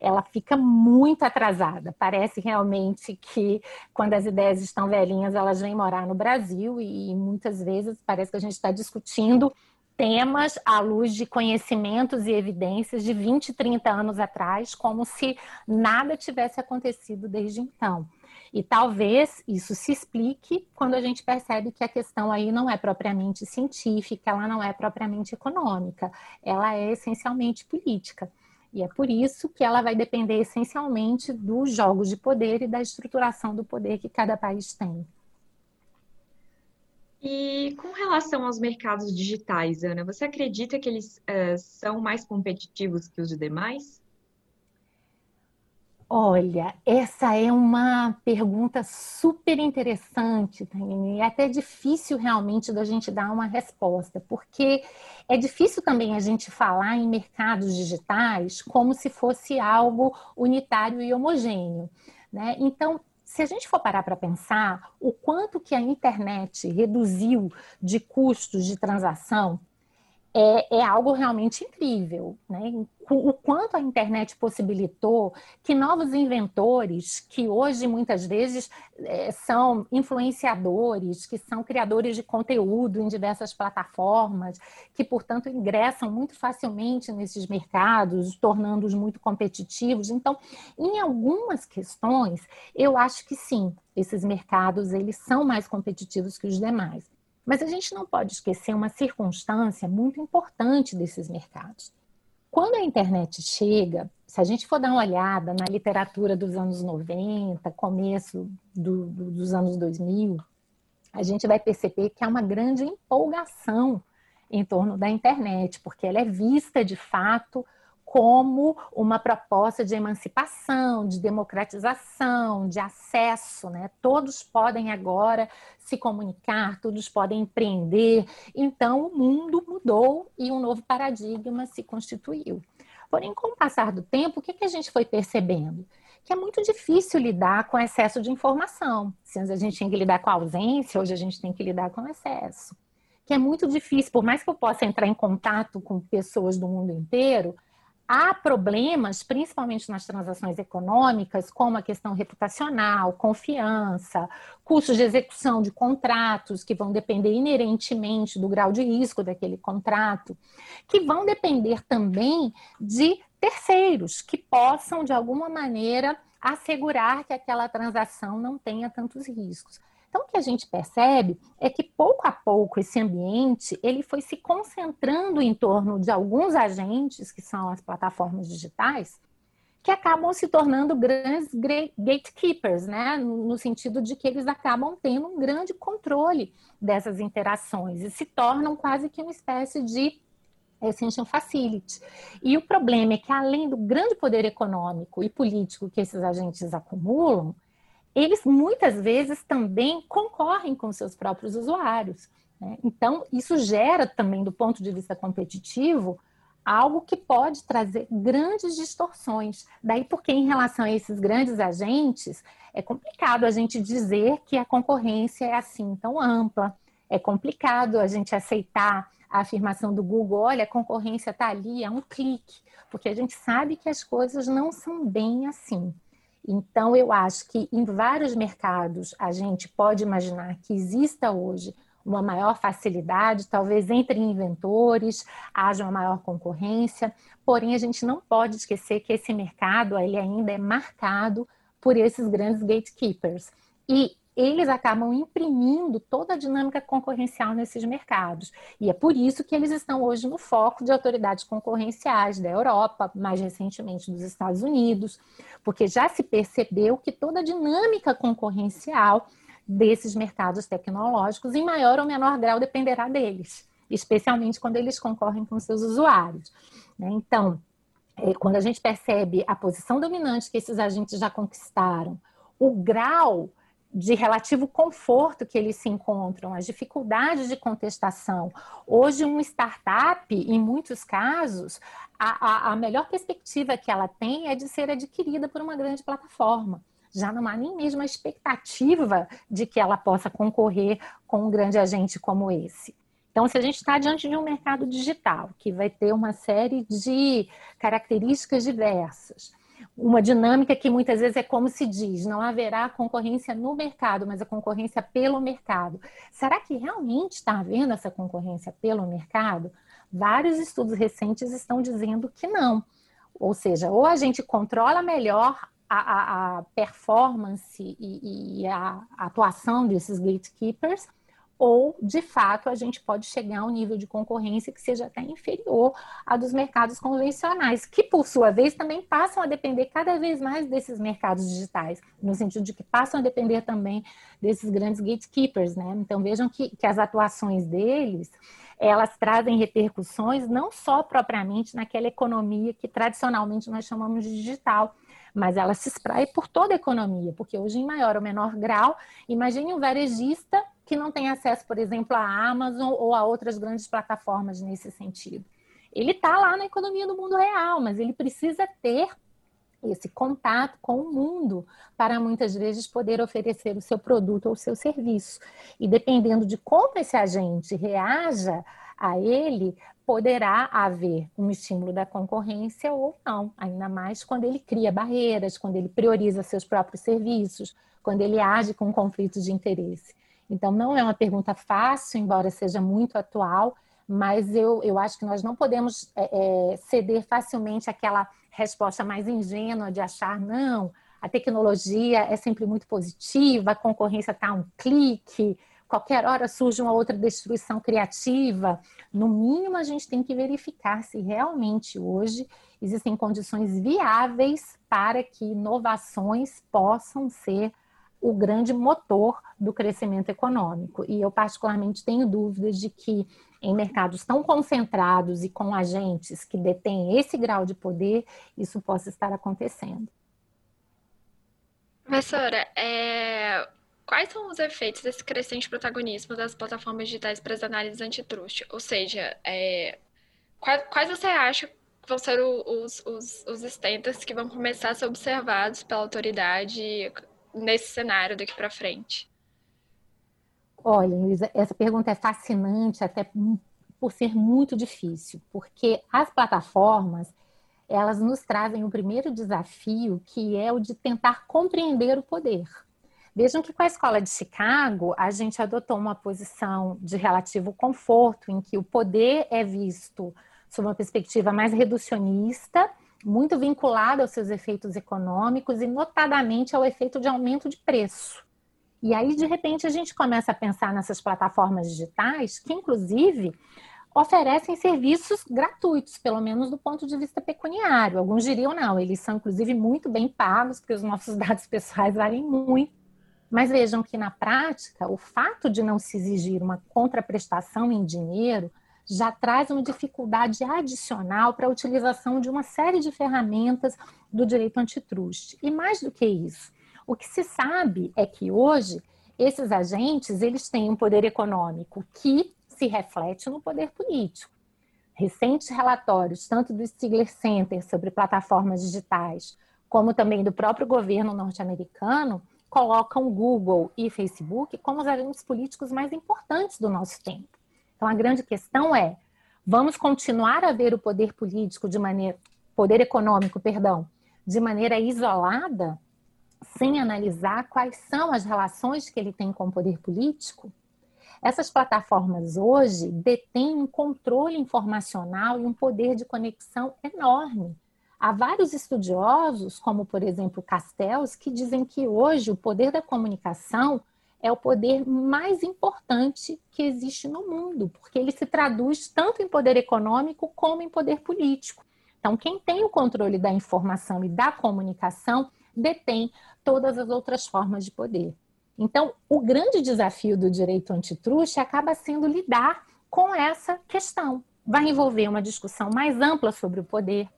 ela fica muito atrasada. Parece realmente que quando as ideias estão velhinhas, elas vêm morar no Brasil e muitas vezes parece que a gente está discutindo temas à luz de conhecimentos e evidências de 20, 30 anos atrás, como se nada tivesse acontecido desde então. E talvez isso se explique quando a gente percebe que a questão aí não é propriamente científica, ela não é propriamente econômica, ela é essencialmente política. E é por isso que ela vai depender essencialmente dos jogos de poder e da estruturação do poder que cada país tem. E com relação aos mercados digitais, Ana, você acredita que eles uh, são mais competitivos que os demais? Olha, essa é uma pergunta super interessante, e é até difícil realmente da gente dar uma resposta, porque é difícil também a gente falar em mercados digitais como se fosse algo unitário e homogêneo. Né? Então, se a gente for parar para pensar o quanto que a internet reduziu de custos de transação, é, é algo realmente incrível. Né? O quanto a internet possibilitou que novos inventores, que hoje muitas vezes é, são influenciadores, que são criadores de conteúdo em diversas plataformas, que, portanto, ingressam muito facilmente nesses mercados, tornando-os muito competitivos. Então, em algumas questões, eu acho que sim, esses mercados eles são mais competitivos que os demais. Mas a gente não pode esquecer uma circunstância muito importante desses mercados. Quando a internet chega, se a gente for dar uma olhada na literatura dos anos 90, começo do, do, dos anos 2000, a gente vai perceber que há uma grande empolgação em torno da internet, porque ela é vista de fato como uma proposta de emancipação, de democratização, de acesso, né? Todos podem agora se comunicar, todos podem empreender. Então, o mundo mudou e um novo paradigma se constituiu. Porém, com o passar do tempo, o que, a gente foi percebendo? Que é muito difícil lidar com excesso de informação. Se a gente tinha que lidar com a ausência, hoje a gente tem que lidar com o excesso. Que é muito difícil, por mais que eu possa entrar em contato com pessoas do mundo inteiro, há problemas, principalmente nas transações econômicas, como a questão reputacional, confiança, custos de execução de contratos, que vão depender inerentemente do grau de risco daquele contrato, que vão depender também de terceiros que possam, de alguma maneira, assegurar que aquela transação não tenha tantos riscos. Então, o que a gente percebe é que pouco a pouco esse ambiente ele foi se concentrando em torno de alguns agentes, que são as plataformas digitais, que acabam se tornando grandes gatekeepers, né? no sentido de que eles acabam tendo um grande controle dessas interações e se tornam quase que uma espécie de Essential Facility. E o problema é que, além do grande poder econômico e político que esses agentes acumulam, eles muitas vezes também concorrem com seus próprios usuários. Né? Então, isso gera também, do ponto de vista competitivo, algo que pode trazer grandes distorções. Daí, porque em relação a esses grandes agentes, é complicado a gente dizer que a concorrência é assim tão ampla. É complicado a gente aceitar a afirmação do Google, olha, a concorrência está ali, é um clique, porque a gente sabe que as coisas não são bem assim. Então, eu acho que em vários mercados a gente pode imaginar que exista hoje uma maior facilidade, talvez entre inventores haja uma maior concorrência, porém a gente não pode esquecer que esse mercado ele ainda é marcado por esses grandes gatekeepers. E eles acabam imprimindo toda a dinâmica concorrencial nesses mercados. E é por isso que eles estão hoje no foco de autoridades concorrenciais da Europa, mais recentemente dos Estados Unidos, porque já se percebeu que toda a dinâmica concorrencial desses mercados tecnológicos, em maior ou menor grau, dependerá deles, especialmente quando eles concorrem com seus usuários. Né? Então, é, quando a gente percebe a posição dominante que esses agentes já conquistaram, o grau de relativo conforto que eles se encontram, as dificuldades de contestação. Hoje, uma startup, em muitos casos, a, a, a, melhor perspectiva que ela tem é de ser adquirida por uma grande plataforma. Já não há nem mesmo a expectativa de que ela possa concorrer com um grande agente como esse. Então, se a gente está diante de um mercado digital que vai ter uma série de características diversas, uma dinâmica que muitas vezes é como se diz, não haverá concorrência no mercado, mas a concorrência pelo mercado. Será que realmente está havendo essa concorrência pelo mercado? Vários estudos recentes estão dizendo que não. Ou seja, ou a gente controla melhor a, a performance e, e a atuação desses gatekeepers, ou de fato a gente pode chegar a um nível de concorrência que seja até inferior à dos mercados convencionais, que por sua vez também passam a depender cada vez mais desses mercados digitais, no sentido de que passam a depender também desses grandes gatekeepers, né? Então vejam que, que as atuações deles elas trazem repercussões não só propriamente naquela economia que tradicionalmente nós chamamos de digital, mas ela se espraia por toda a economia, porque hoje, em maior ou menor grau, imagine um varejista que não tem acesso, por exemplo, à Amazon ou a outras grandes plataformas nesse sentido. Ele está lá na economia do mundo real, mas ele precisa ter esse contato com o mundo para muitas vezes poder oferecer o seu produto ou o seu serviço. E dependendo de como esse agente reaja a ele, poderá haver um estímulo da concorrência ou não, ainda mais quando ele cria barreiras, quando ele prioriza seus próprios serviços, quando ele age com conflitos de interesse. Então, não é uma pergunta fácil, embora seja muito atual, mas eu, eu acho que nós não podemos é, é, ceder facilmente àquela resposta mais ingênua de achar, não, a tecnologia é sempre muito positiva, a concorrência está um clique, qualquer hora surge uma outra destruição criativa. No mínimo, a gente tem que verificar se realmente hoje existem condições viáveis para que inovações possam ser o grande motor do crescimento econômico. E eu, particularmente, tenho dúvidas de que em mercados tão concentrados e com agentes que detêm esse grau de poder, isso possa estar acontecendo. Professora, é... quais são os efeitos desse crescente protagonismo das plataformas digitais para as análises antitrust? Ou seja, é... quais, você acha vão ser os, os, os estentas que vão começar a ser observados pela autoridade nesse cenário daqui para frente? Olha, Luísa, essa pergunta é fascinante, até por ser muito difícil, porque as plataformas elas nos trazem o primeiro desafio, que é o de tentar compreender o poder. Vejam que com a escola de Chicago, a gente adotou uma posição de relativo conforto, em que o poder é visto sob uma perspectiva mais reducionista muito vinculada aos seus efeitos econômicos e, notadamente, ao efeito de aumento de preço. E aí, de repente, a gente começa a pensar nessas plataformas digitais que, inclusive, oferecem serviços gratuitos, pelo menos do ponto de vista pecuniário. Alguns diriam não, eles são, inclusive, muito bem pagos, porque os nossos (laughs) dados pessoais valem muito. Mas vejam que, na prática, o fato de não se exigir uma contraprestação em dinheiro já traz uma dificuldade adicional para a utilização de uma série de ferramentas do direito antitruste. E mais do que isso, o que se sabe é que hoje esses agentes eles têm um poder econômico que se reflete no poder político. Recentes relatórios, tanto do Stigler Center sobre plataformas digitais, como também do próprio governo norte-americano, colocam Google e Facebook como os agentes políticos mais importantes do nosso tempo. Então, a grande questão é: vamos continuar a ver o poder político de maneira, poder econômico, perdão, de maneira isolada, sem analisar quais são as relações que ele tem com o poder político? Essas plataformas hoje detêm um controle informacional e um poder de conexão enorme. Há vários estudiosos, como por exemplo Castells, que dizem que hoje o poder da comunicação é o poder mais importante que existe no mundo, porque ele se traduz tanto em poder econômico como em poder político. Então, quem tem o controle da informação e da comunicação detém todas as outras formas de poder. Então, o grande desafio do direito antitruste acaba sendo lidar com essa questão. Vai envolver uma discussão mais ampla sobre o poder,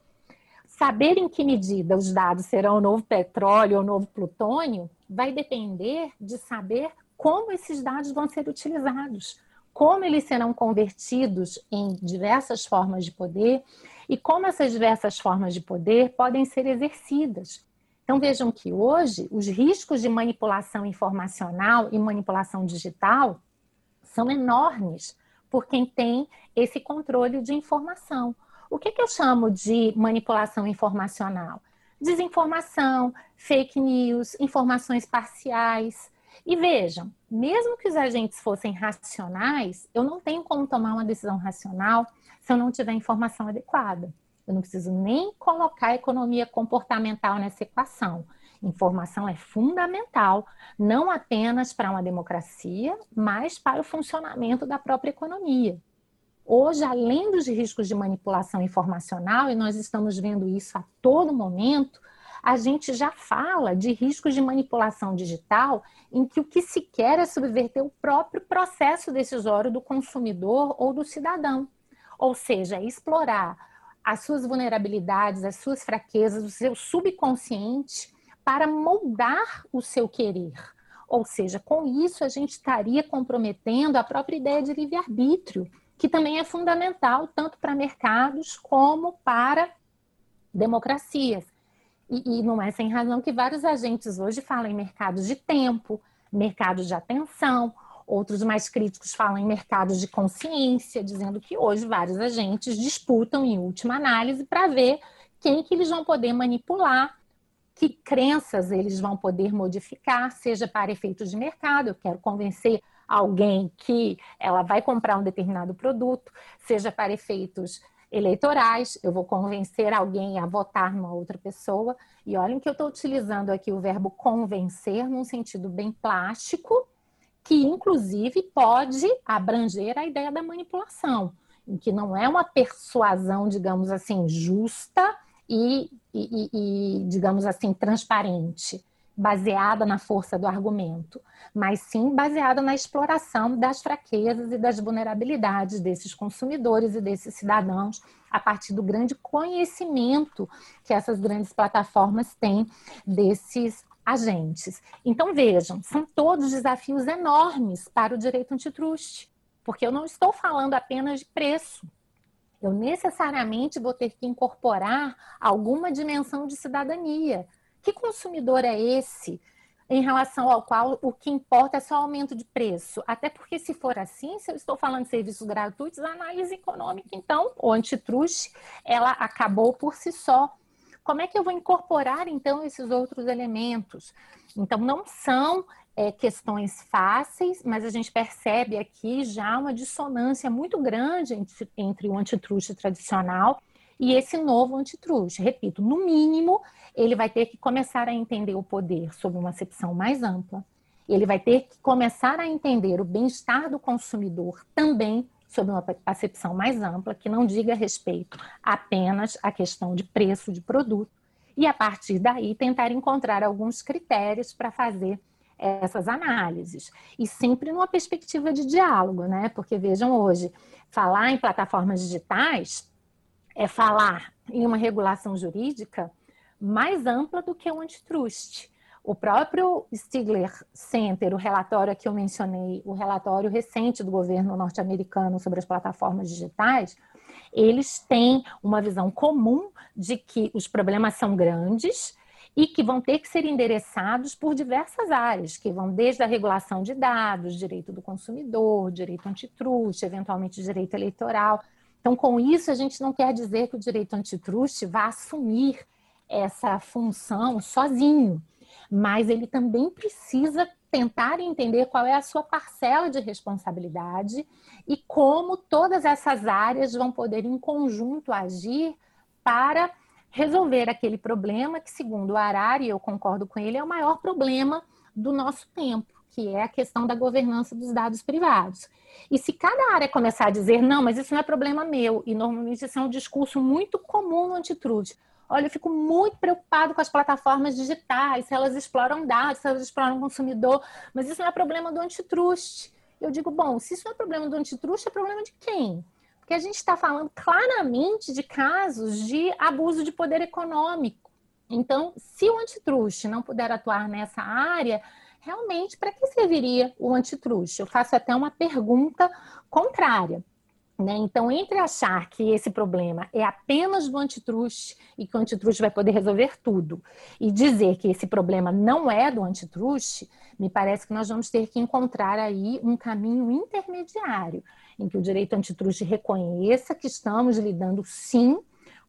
saber em que medida os dados serão o novo petróleo ou o novo plutônio vai depender de saber como esses dados vão ser utilizados, como eles serão convertidos em diversas formas de poder e como essas diversas formas de poder podem ser exercidas. Então vejam que hoje os riscos de manipulação informacional e manipulação digital são enormes por quem tem esse controle de informação. O que, que eu chamo de manipulação informacional? Desinformação, fake news, informações parciais. E vejam, mesmo que os agentes fossem racionais, eu não tenho como tomar uma decisão racional se eu não tiver informação adequada. Eu não preciso nem colocar economia comportamental nessa equação. Informação é fundamental, não apenas para uma democracia, mas para o funcionamento da própria economia. Hoje, além dos riscos de manipulação informacional, e nós estamos vendo isso a todo momento, a gente já fala de riscos de manipulação digital em que o que se quer é subverter o próprio processo decisório do consumidor ou do cidadão. Ou seja, explorar as suas vulnerabilidades, as suas fraquezas, o seu subconsciente para moldar o seu querer. Ou seja, com isso a gente estaria comprometendo a própria ideia de livre-arbítrio, que também é fundamental tanto para mercados como para democracias. E, e, não é sem razão que vários agentes hoje falam em mercados de tempo, mercados de atenção, outros mais críticos falam em mercados de consciência, dizendo que hoje vários agentes disputam, em última análise, para ver quem que eles vão poder manipular, que crenças eles vão poder modificar, seja para efeitos de mercado, eu quero convencer alguém que ela vai comprar um determinado produto, seja para efeitos eleitorais, eu vou convencer alguém a votar numa outra pessoa. E olhem que eu estou utilizando aqui o verbo convencer num sentido bem plástico, que inclusive pode abranger a ideia da manipulação, em que não é uma persuasão, digamos assim, justa e, e, e digamos assim, transparente baseada na força do argumento, mas sim baseada na exploração das fraquezas e das vulnerabilidades desses consumidores e desses cidadãos a partir do grande conhecimento que essas grandes plataformas têm desses agentes. Então vejam, são todos desafios enormes para o direito antitruste, porque eu não estou falando apenas de preço. Eu necessariamente vou ter que incorporar alguma dimensão de cidadania, que consumidor é esse em relação ao qual o que importa é só aumento de preço? Até porque, se for assim, se eu estou falando de serviços gratuitos, a análise econômica, então, o antitruste, ela acabou por si só. Como é que eu vou incorporar, então, esses outros elementos? Então, não são é, questões fáceis, mas a gente percebe aqui já uma dissonância muito grande entre, entre o antitruste tradicional e esse novo antitruste. Repito, no mínimo, ele vai ter que começar a entender o poder sob uma acepção mais ampla. Ele vai ter que começar a entender o bem-estar do consumidor também sob uma acepção mais ampla, que não diga respeito apenas à questão de preço de produto, e a partir daí tentar encontrar alguns critérios para fazer essas análises. E sempre numa perspectiva de diálogo, né? Porque vejam hoje, falar em plataformas digitais é falar em uma regulação jurídica mais ampla do que o antitrust. O próprio Stigler Center, o relatório que eu mencionei, o relatório recente do governo norte-americano sobre as plataformas digitais, eles têm uma visão comum de que os problemas são grandes e que vão ter que ser endereçados por diversas áreas, que vão desde a regulação de dados, direito do consumidor, direito antitruste, eventualmente direito eleitoral. Então, com isso, a gente não quer dizer que o direito antitruste vá assumir essa função sozinho, mas ele também precisa tentar entender qual é a sua parcela de responsabilidade e como todas essas áreas vão poder, em conjunto, agir para resolver aquele problema que, segundo o Arari, eu concordo com ele, é o maior problema do nosso tempo que é a questão da governança dos dados privados. E se cada área começar a dizer, não, mas isso não é problema meu, e normalmente isso é um discurso muito comum no antitrude. Olha, eu fico muito preocupado com as plataformas digitais, se elas exploram dados, se elas exploram o consumidor, mas isso não é problema do antitruste. Eu digo, bom, se isso não é problema do antitruste, é problema de quem? Porque a gente está falando claramente de casos de abuso de poder econômico. Então, se o antitruste não puder atuar nessa área, realmente, para que serviria o antitruste? Eu faço até uma pergunta contrária. Né? Então, entre achar que esse problema é apenas do antitruste e que o antitruste vai poder resolver tudo, e dizer que esse problema não é do antitruste, me parece que nós vamos ter que encontrar aí um caminho intermediário, em que o direito antitruste reconheça que estamos lidando sim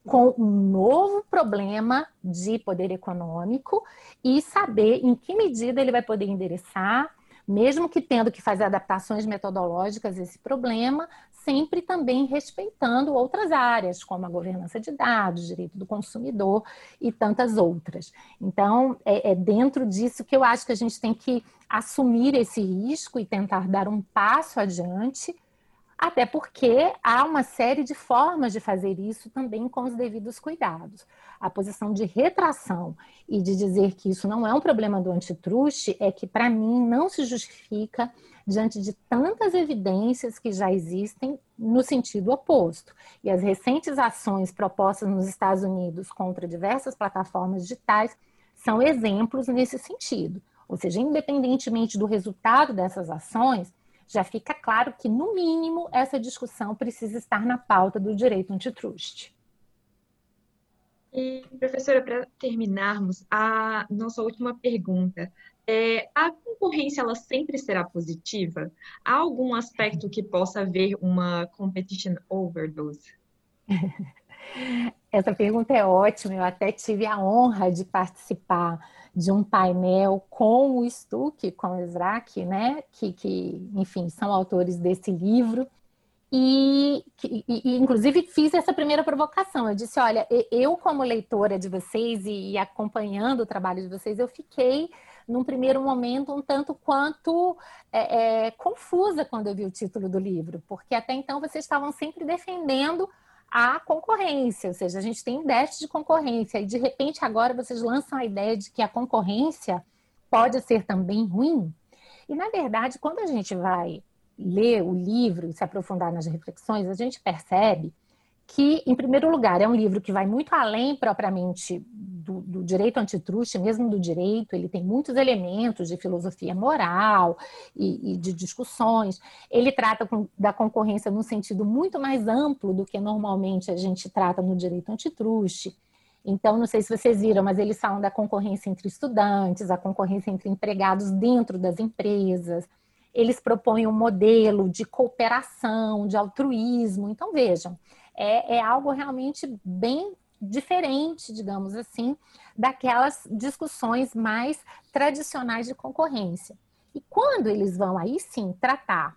com um novo problema de poder econômico e saber em que medida ele vai poder endereçar, mesmo que tendo que fazer adaptações metodológicas a esse problema, sempre também respeitando outras áreas, como a governança de dados, direito do consumidor e tantas outras. Então, é, é dentro disso que eu acho que a gente tem que assumir esse risco e tentar dar um passo adiante até porque há uma série de formas de fazer isso também com os devidos cuidados. A posição de retração e de dizer que isso não é um problema do antitruste é que, para mim, não se justifica diante de tantas evidências que já existem no sentido oposto. E as recentes ações propostas nos Estados Unidos contra diversas plataformas digitais são exemplos nesse sentido. Ou seja, independentemente do resultado dessas ações, já fica claro que, no mínimo, essa discussão precisa estar na pauta do direito antitruste. E, professora, para terminarmos, a nossa última pergunta. É, a concorrência ela sempre será positiva? Há algum aspecto que possa haver uma competition overdose? (laughs) Essa pergunta é ótima. Eu até tive a honra de participar de um painel com o Stuck, com o Srak, né? Que, que, enfim, são autores desse livro. E, e, e, inclusive, fiz essa primeira provocação. Eu disse: olha, eu, como leitora de vocês e, e acompanhando o trabalho de vocês, eu fiquei, num primeiro momento, um tanto quanto é, é, confusa quando eu vi o título do livro, porque até então vocês estavam sempre defendendo a concorrência, ou seja, a gente tem um déficit de concorrência, e de repente agora vocês lançam a ideia de que a concorrência pode ser também ruim. E na verdade, quando a gente vai ler o livro e se aprofundar nas reflexões, a gente percebe que, em primeiro lugar, é um livro que vai muito além propriamente do, do, direito antitruste, mesmo do direito, ele tem muitos elementos de filosofia moral e, e de discussões. Ele trata com, da concorrência num sentido muito mais amplo do que normalmente a gente trata no direito antitruste. Então, não sei se vocês viram, mas eles falam da concorrência entre estudantes, a concorrência entre empregados dentro das empresas. Eles propõem um modelo de cooperação, de altruísmo. Então, vejam, é, é algo realmente bem diferente, digamos assim, daquelas discussões mais tradicionais de concorrência. E quando eles vão aí sim tratar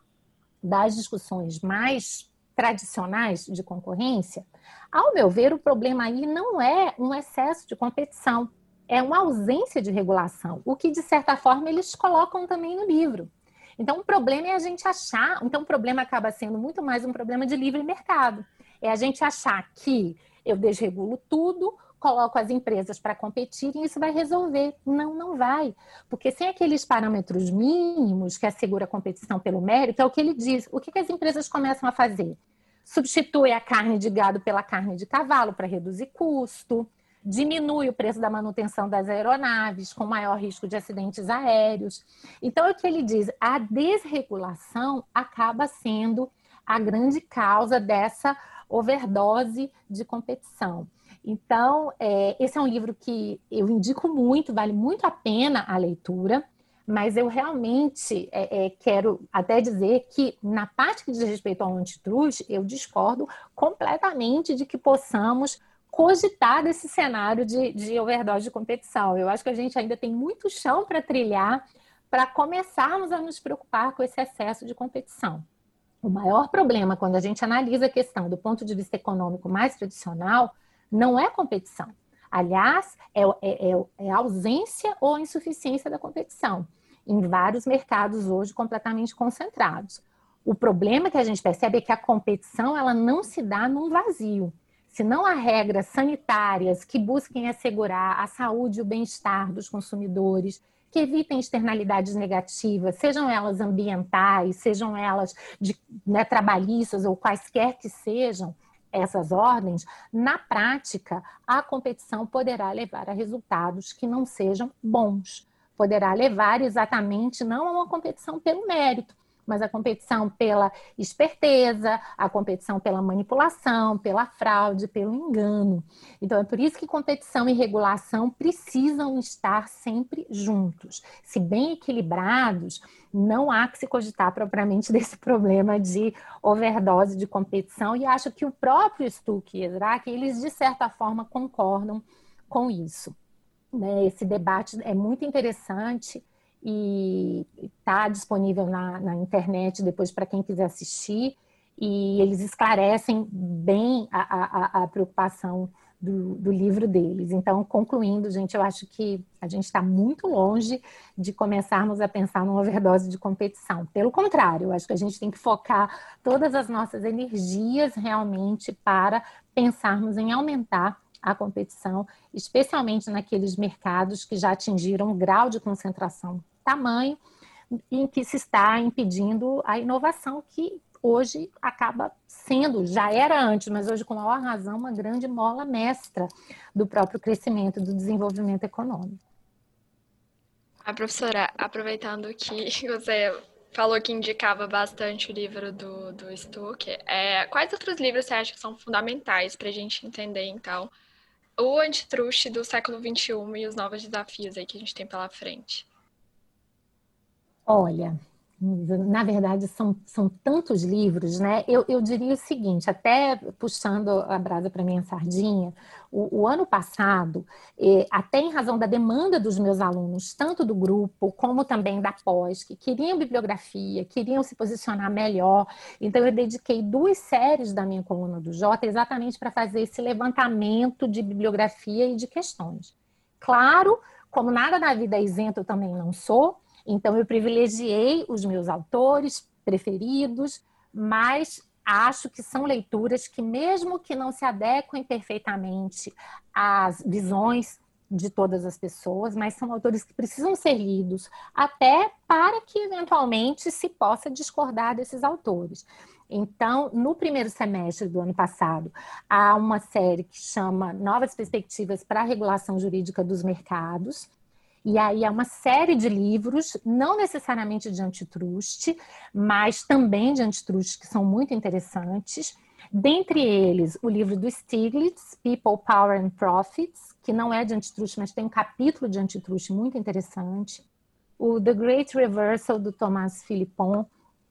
das discussões mais tradicionais de concorrência, ao meu ver, o problema aí não é um excesso de competição, é uma ausência de regulação, o que de certa forma eles colocam também no livro. Então, o problema é a gente achar, então o problema acaba sendo muito mais um problema de livre mercado. É a gente achar que eu desregulo tudo, coloco as empresas para competirem e isso vai resolver. Não, não vai. Porque sem aqueles parâmetros mínimos que assegura a competição pelo mérito, é o que ele diz. O que, que as empresas começam a fazer? Substitui a carne de gado pela carne de cavalo para reduzir custo, diminui o preço da manutenção das aeronaves, com maior risco de acidentes aéreos. Então, é o que ele diz: a desregulação acaba sendo a grande causa dessa overdose de competição. Então, é, esse é um livro que eu indico muito, vale muito a pena a leitura, mas eu realmente é, é, quero até dizer que, na parte que diz respeito ao antitruste, eu discordo completamente de que possamos cogitar desse cenário de, de overdose de competição. Eu acho que a gente ainda tem muito chão para trilhar para começarmos a nos preocupar com esse excesso de competição. O maior problema, quando a gente analisa a questão do ponto de vista econômico mais tradicional, não é competição. Aliás, é, é, é, é ausência ou insuficiência da competição em vários mercados hoje completamente concentrados. O problema que a gente percebe é que a competição ela não se dá num vazio. Se não há regras sanitárias que busquem assegurar a saúde e o bem-estar dos consumidores, que evitem externalidades negativas, sejam elas ambientais, sejam elas de, né, trabalhistas ou quaisquer que sejam essas ordens, na prática, a competição poderá levar a resultados que não sejam bons. Poderá levar exatamente não a uma competição pelo mérito, mas a competição pela esperteza, a competição pela manipulação, pela fraude, pelo engano. Então é por isso que competição e regulação precisam estar sempre juntos. Se bem equilibrados, não há que se cogitar propriamente (laughs) desse problema de overdose de competição e acho que o próprio Stuck e Ezrak, eles de certa forma concordam com isso. Né? Esse debate é muito interessante e está disponível na, na internet depois para quem quiser assistir. E eles esclarecem bem a, a, a preocupação do, do, livro deles. Então, concluindo, gente, eu acho que a gente está muito longe de começarmos a pensar numa overdose de competição. Pelo contrário, eu acho que a gente tem que focar todas as nossas energias realmente para pensarmos em aumentar a competição, especialmente naqueles mercados que já atingiram um grau de concentração tamanho em que se está impedindo a inovação que hoje acaba sendo, já era antes, mas hoje com maior razão, uma grande mola mestra do próprio crescimento do desenvolvimento econômico. A professora, aproveitando que (laughs) você falou que indicava bastante o livro do, do Stuck, é, quais outros livros você acha que são fundamentais para a gente entender, então, o antitruste do século XXI e os novos desafios aí que a gente tem pela frente? Olha, na verdade, são, são tantos livros, né? Eu, eu diria o seguinte, até puxando a brasa para minha sardinha, o, o, ano passado, eh, até em razão da demanda dos meus alunos, tanto do grupo como também da pós, que queriam bibliografia, queriam se posicionar melhor, então eu dediquei duas séries da minha coluna do Jota exatamente para fazer esse levantamento de bibliografia e de questões. Claro, como nada na vida é isento, eu também não sou, então, eu privilegiei os meus autores preferidos, mas acho que são leituras que, mesmo que não se adequem perfeitamente às visões de todas as pessoas, mas são autores que precisam ser lidos, até para que eventualmente se possa discordar desses autores. Então, no primeiro semestre do ano passado, há uma série que chama Novas Perspectivas para a Regulação Jurídica dos Mercados, e aí é uma série de livros, não necessariamente de antitruste, mas também de antitruste, que são muito interessantes. Dentre eles, o livro do Stiglitz, People, Power and Profits, que não é de antitruste, mas tem um capítulo de antitruste muito interessante. O The Great Reversal, do Thomas Philippon,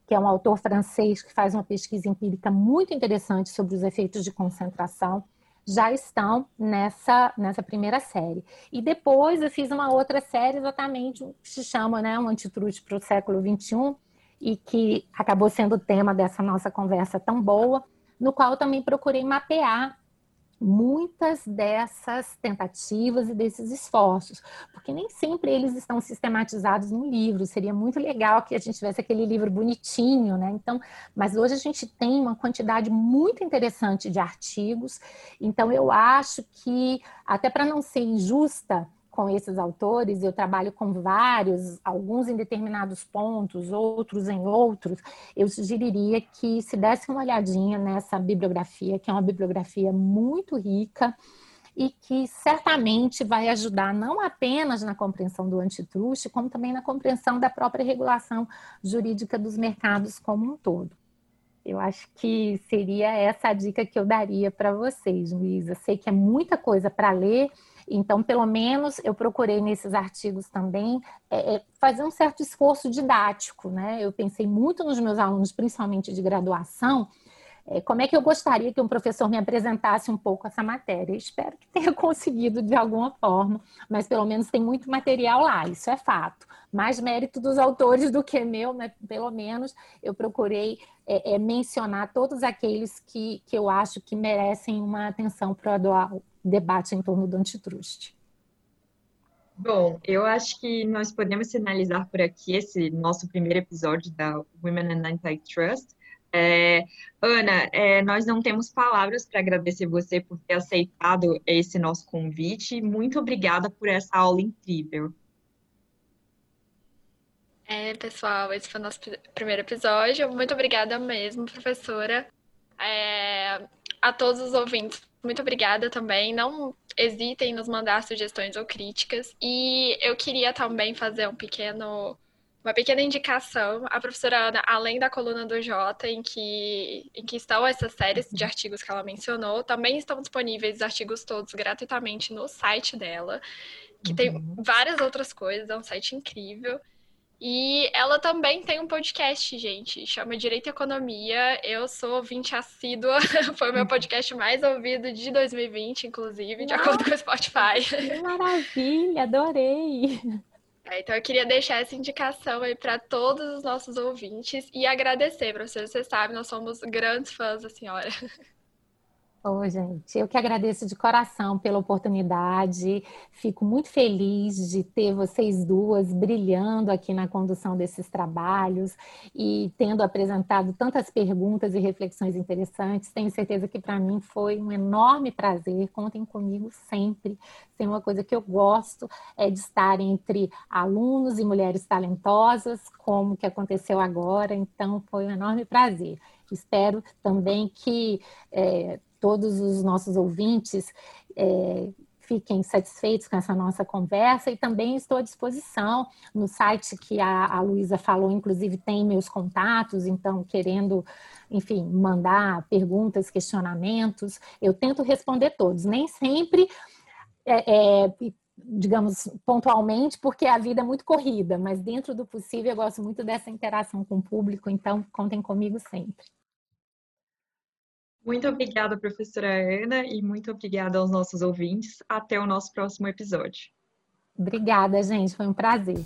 que é um autor francês que faz uma pesquisa empírica muito interessante sobre os efeitos de concentração já estão nessa, nessa primeira série. E depois eu fiz uma outra série exatamente que se chama né, Um Antitruste para o século XXI e que acabou sendo o tema dessa nossa conversa tão boa, no qual também procurei mapear muitas dessas tentativas e desses esforços, porque nem sempre eles estão sistematizados no livro. Seria muito legal que a gente tivesse aquele livro bonitinho, né? Então, mas hoje a gente tem uma quantidade muito interessante de artigos. Então, eu acho que até para não ser injusta, com esses autores, eu trabalho com vários, alguns em determinados pontos, outros em outros, eu sugeriria que se desse uma olhadinha nessa bibliografia, que é uma bibliografia muito rica e que certamente vai ajudar não apenas na compreensão do antitruste, como também na compreensão da própria regulação jurídica dos mercados como um todo. Eu acho que seria essa a dica que eu daria para vocês, Luísa. Sei que é muita coisa para ler, então, pelo menos, eu procurei nesses artigos também é, é, fazer um certo esforço didático, né? Eu pensei muito nos meus alunos, principalmente de graduação, é, como é que eu gostaria que um professor me apresentasse um pouco essa matéria. Espero que tenha (laughs) conseguido de alguma forma, mas pelo menos tem muito material lá, isso é fato. Mais mérito dos autores do que meu, mas pelo menos eu procurei é, é, mencionar todos aqueles que, que eu acho que merecem uma atenção para o debate em torno do antitruste. Bom, eu acho que nós podemos finalizar por aqui esse nosso primeiro episódio da Women and Antitrust. É, Ana, é, nós não temos palavras para agradecer você por ter aceitado esse nosso convite. Muito obrigada por essa aula incrível. É, pessoal, esse foi o nosso primeiro episódio. Muito obrigada mesmo, professora. É, a todos os ouvintes, muito obrigada também. Não hesitem em nos mandar sugestões ou críticas. E eu queria também fazer um pequeno uma pequena indicação. A professora Ana, além da coluna do Jota, em que, em que estão essas séries de artigos que ela mencionou, também estão disponíveis os artigos todos gratuitamente no site dela, que uhum. tem várias outras coisas, é um site incrível. E ela também tem um podcast, gente, chama Direito e Economia. Eu sou ouvinte assídua, (laughs) foi o meu podcast mais ouvido de 2020, inclusive, de acordo com o Spotify. Que maravilha, adorei! É, então eu queria deixar essa indicação aí para todos os nossos ouvintes e agradecer, professor. Você sabe, nós somos grandes fãs da senhora. Ô, gente, eu que agradeço de coração pela oportunidade. Fico muito feliz de ter vocês duas brilhando aqui na condução desses trabalhos e tendo apresentado tantas perguntas e reflexões interessantes. Tenho certeza que para mim foi um enorme prazer. Contem comigo sempre. Tem uma coisa que eu gosto é de estar entre alunos e mulheres talentosas, como que aconteceu agora. Então, foi um enorme prazer. Espero também que é, todos os nossos ouvintes é, fiquem satisfeitos com essa nossa conversa e também estou à disposição no site que a, a Luísa falou, inclusive tem meus contatos, então querendo, enfim, mandar perguntas, questionamentos, eu tento responder todos, nem sempre é, é, digamos, pontualmente, porque a vida é muito corrida, mas dentro do possível eu gosto muito dessa interação com o público, então contem comigo sempre. Muito obrigada, professora Ana, e muito obrigada aos nossos ouvintes. Até o nosso próximo episódio. Obrigada, gente. Foi um prazer.